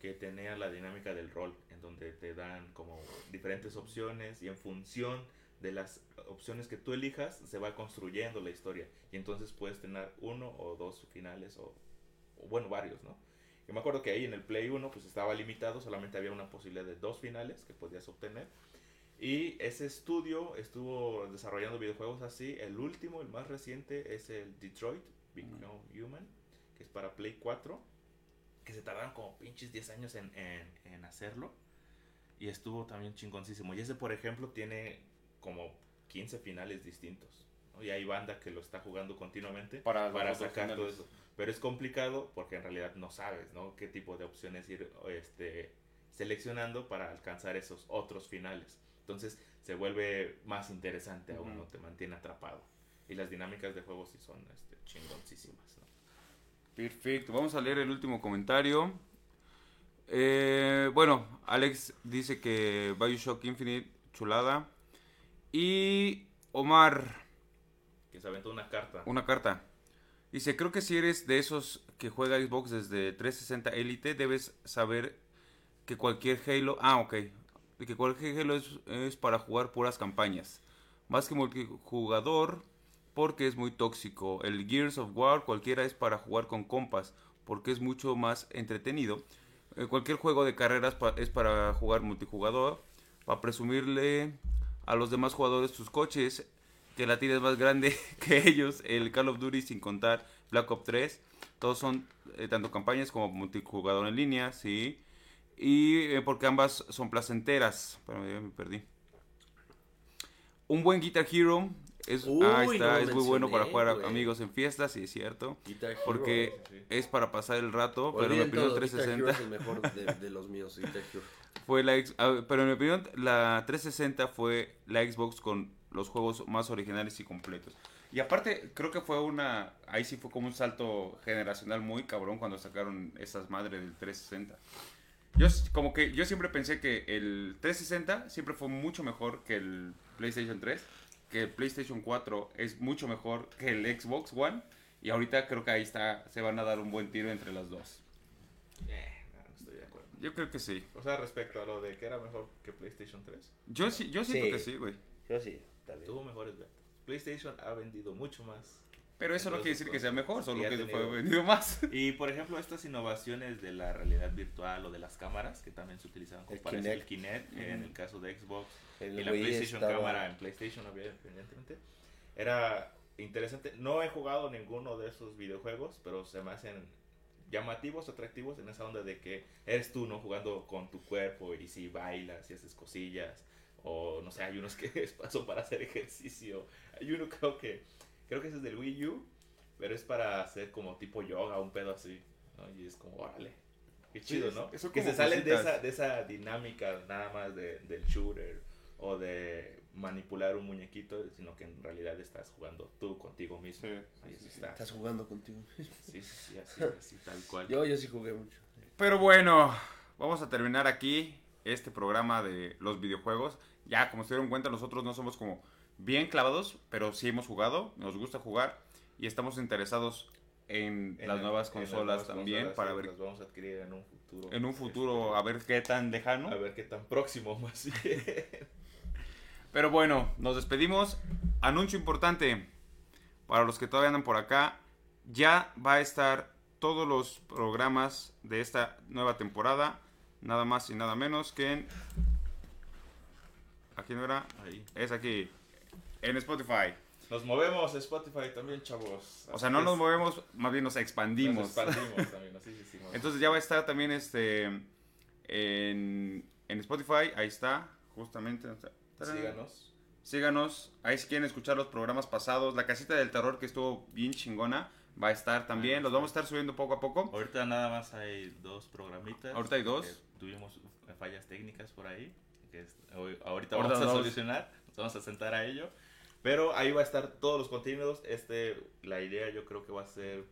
que tenía la dinámica del rol, en donde te dan como diferentes opciones y en función de las opciones que tú elijas se va construyendo la historia y entonces puedes tener uno o dos finales o, o bueno, varios, ¿no? Yo me acuerdo que ahí en el Play 1 pues estaba limitado, solamente había una posibilidad de dos finales que podías obtener. Y ese estudio estuvo desarrollando videojuegos así. El último, el más reciente, es el Detroit Become Human, que es para Play 4. Que se tardaron como pinches 10 años en, en- en hacerlo. Y estuvo también chingoncísimo. Y ese, por ejemplo, tiene como 15 finales distintos. ¿no? Y hay banda que lo está jugando continuamente Para, para sacar todo eso. Pero es complicado porque en realidad no sabes, ¿no? Qué tipo de opciones ir este, seleccionando para alcanzar esos otros finales. Entonces se vuelve más interesante aún, Ujú. ¿no? Te mantiene atrapado. Y las dinámicas de juego sí son este, chingoncísimas, ¿no? Perfecto, vamos a leer el último comentario. Eh, bueno, Alex dice que Bioshock Infinite, chulada. Y Omar, Que se aventó una carta. una carta. Dice, creo que si eres de esos que juega Xbox desde 360 Elite, debes saber que cualquier Halo... Ah, ok. Que cualquier Halo es, para jugar puras campañas. Más que multijugador, porque es muy tóxico. El Gears of War cualquiera es para jugar con compas, porque es mucho más entretenido. Eh, cualquier juego de carreras es para jugar multijugador, para presumirle a los demás jugadores tus coches, que la tira es más grande [laughs] que ellos, el Call of Duty sin contar Black Ops 3. Todos son eh, tanto campañas como multijugador en línea, sí. Y eh, porque ambas son placenteras. Ya me perdí. Un buen Guitar Hero es, Uy, no está, es muy bueno para jugar güey. amigos en fiestas, sí es cierto. Guitar Hero. Porque sí, es para pasar el rato, pero en mi opinión todo, Guitar Hero 360 es el mejor de, de los míos, Guitar Hero. [laughs] fue la ex- ah, pero en mi opinión la 360 fue la Xbox con los juegos más originales y completos. Y aparte creo que fue una ahí sí fue como un salto generacional muy cabrón cuando sacaron esas madres del 360. Yo como que yo siempre pensé que el 360 siempre fue mucho mejor que el PlayStation 3, que el PlayStation 4 es mucho mejor que el Xbox One y ahorita creo que ahí está se van a dar un buen tiro entre las dos. Eh, no estoy de acuerdo. Yo creo que sí. O sea, respecto a lo de que era mejor que PlayStation 3, Yo sí yo siento Sí. que sí, güey. Yo sí, tuvo mejores ventas. PlayStation ha vendido mucho más. Pero eso no quiere decir que sea mejor, solo que tenido- fue vendido más. [laughs] Y por ejemplo, estas innovaciones de la realidad virtual o de las cámaras que también se utilizaban como El para el Kinect. En el caso de Xbox El y la Wii PlayStation estaba- cámara en PlayStation había evidentemente era interesante. No he jugado ninguno de esos videojuegos, pero se me hacen llamativos, atractivos en esa onda de que eres tú, ¿no? Jugando con tu cuerpo y si bailas y haces cosillas. O no sé, hay unos que [laughs] es paso para hacer ejercicio. Hay uno creo que, creo que ese es del Wii U, pero es para hacer como tipo yoga, un pedo así. ¿no? Y es como, órale. Qué Sí, chido, es- ¿no? son Que se salen de esa, de esa dinámica nada más de, del shooter o de manipular un muñequito, sino que en realidad estás jugando tú contigo mismo. Ahí sí, sí. está. Estás jugando contigo. Sí, sí, sí, así, [laughs] así, tal cual. Yo, yo sí jugué mucho. Pero bueno, vamos a terminar aquí este programa de los videojuegos. Ya, como se dieron cuenta, nosotros no somos como bien clavados, pero sí hemos jugado, nos gusta jugar y estamos interesados en, En las el- nuevas las consolas nuevas también consolas, para ver Las vamos a adquirir en un futuro. en un futuro a ver qué tan lejano. a ver qué tan próximo [laughs] más bien. Pero bueno, nos despedimos. Anuncio importante para los que todavía andan por acá. Ya va a estar todos los programas de esta nueva temporada. Nada más y nada menos que en... Aquí no era. Ahí. Es aquí. En Spotify. Nos movemos a Spotify también, chavos. O sea, no nos movemos, más bien nos expandimos. Nos expandimos también, así sí, sí, nos- Entonces ya va a estar también este en, en Spotify. Ahí está, justamente. síganos. Síganos. Ahí si quieren escuchar los programas pasados. La casita del terror que estuvo bien chingona. Va a estar también. Los vamos a estar subiendo poco a poco. Ahorita nada más hay dos programitas. Ahorita hay dos. Tuvimos fallas técnicas por ahí. Que es- ahorita vamos a solucionar. Nos vamos a sentar a ello. Pero ahí va a estar todos los contenidos. Este, la idea yo creo que va a ser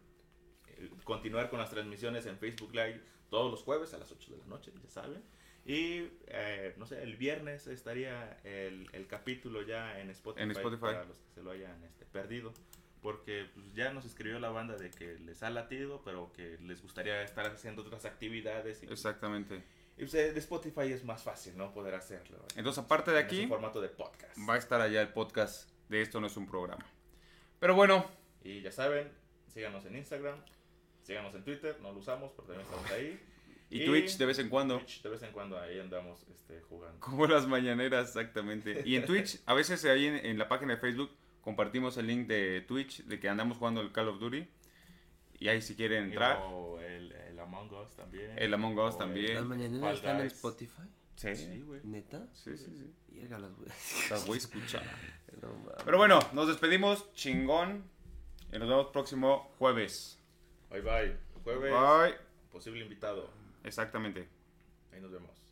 eh, continuar con las transmisiones en Facebook Live todos los jueves a las 8 de la noche, ya saben. Y eh, no sé, el viernes estaría el, el capítulo ya en Spotify, En Spotify. para los que se lo hayan este, perdido. Porque pues, ya nos escribió la banda de que les ha latido, pero que les gustaría estar haciendo otras actividades. Y, Exactamente. y, pues, eh, de Spotify es más fácil, ¿no? Poder hacerlo. Entonces, aparte de En aquí, formato de podcast. va a estar allá el podcast de Esto no es un programa. Pero bueno, Y ya saben, síganos en Instagram, síganos en Twitter, no lo usamos, pero también estamos ahí. [laughs] y, Twitch de vez en cuando. Twitch, de vez en cuando ahí andamos este, jugando. Como las mañaneras, exactamente. Y en [laughs] Twitch, a veces ahí en, en la página de Facebook compartimos el link de Twitch de que andamos jugando el Call of Duty. Y ahí si quieren entrar. O el, el Among Us también. El Among Us O también. el ¿Las mañaneras están en. Spotify? Sí, Sí, güey. ¿Neta? sí, sí. sí. Las voy Las voy a escuchar. [laughs] Pero bueno, nos despedimos chingón. Y nos vemos próximo jueves. Bye bye. Jueves, Bye. posible invitado. Exactamente. Ahí nos vemos.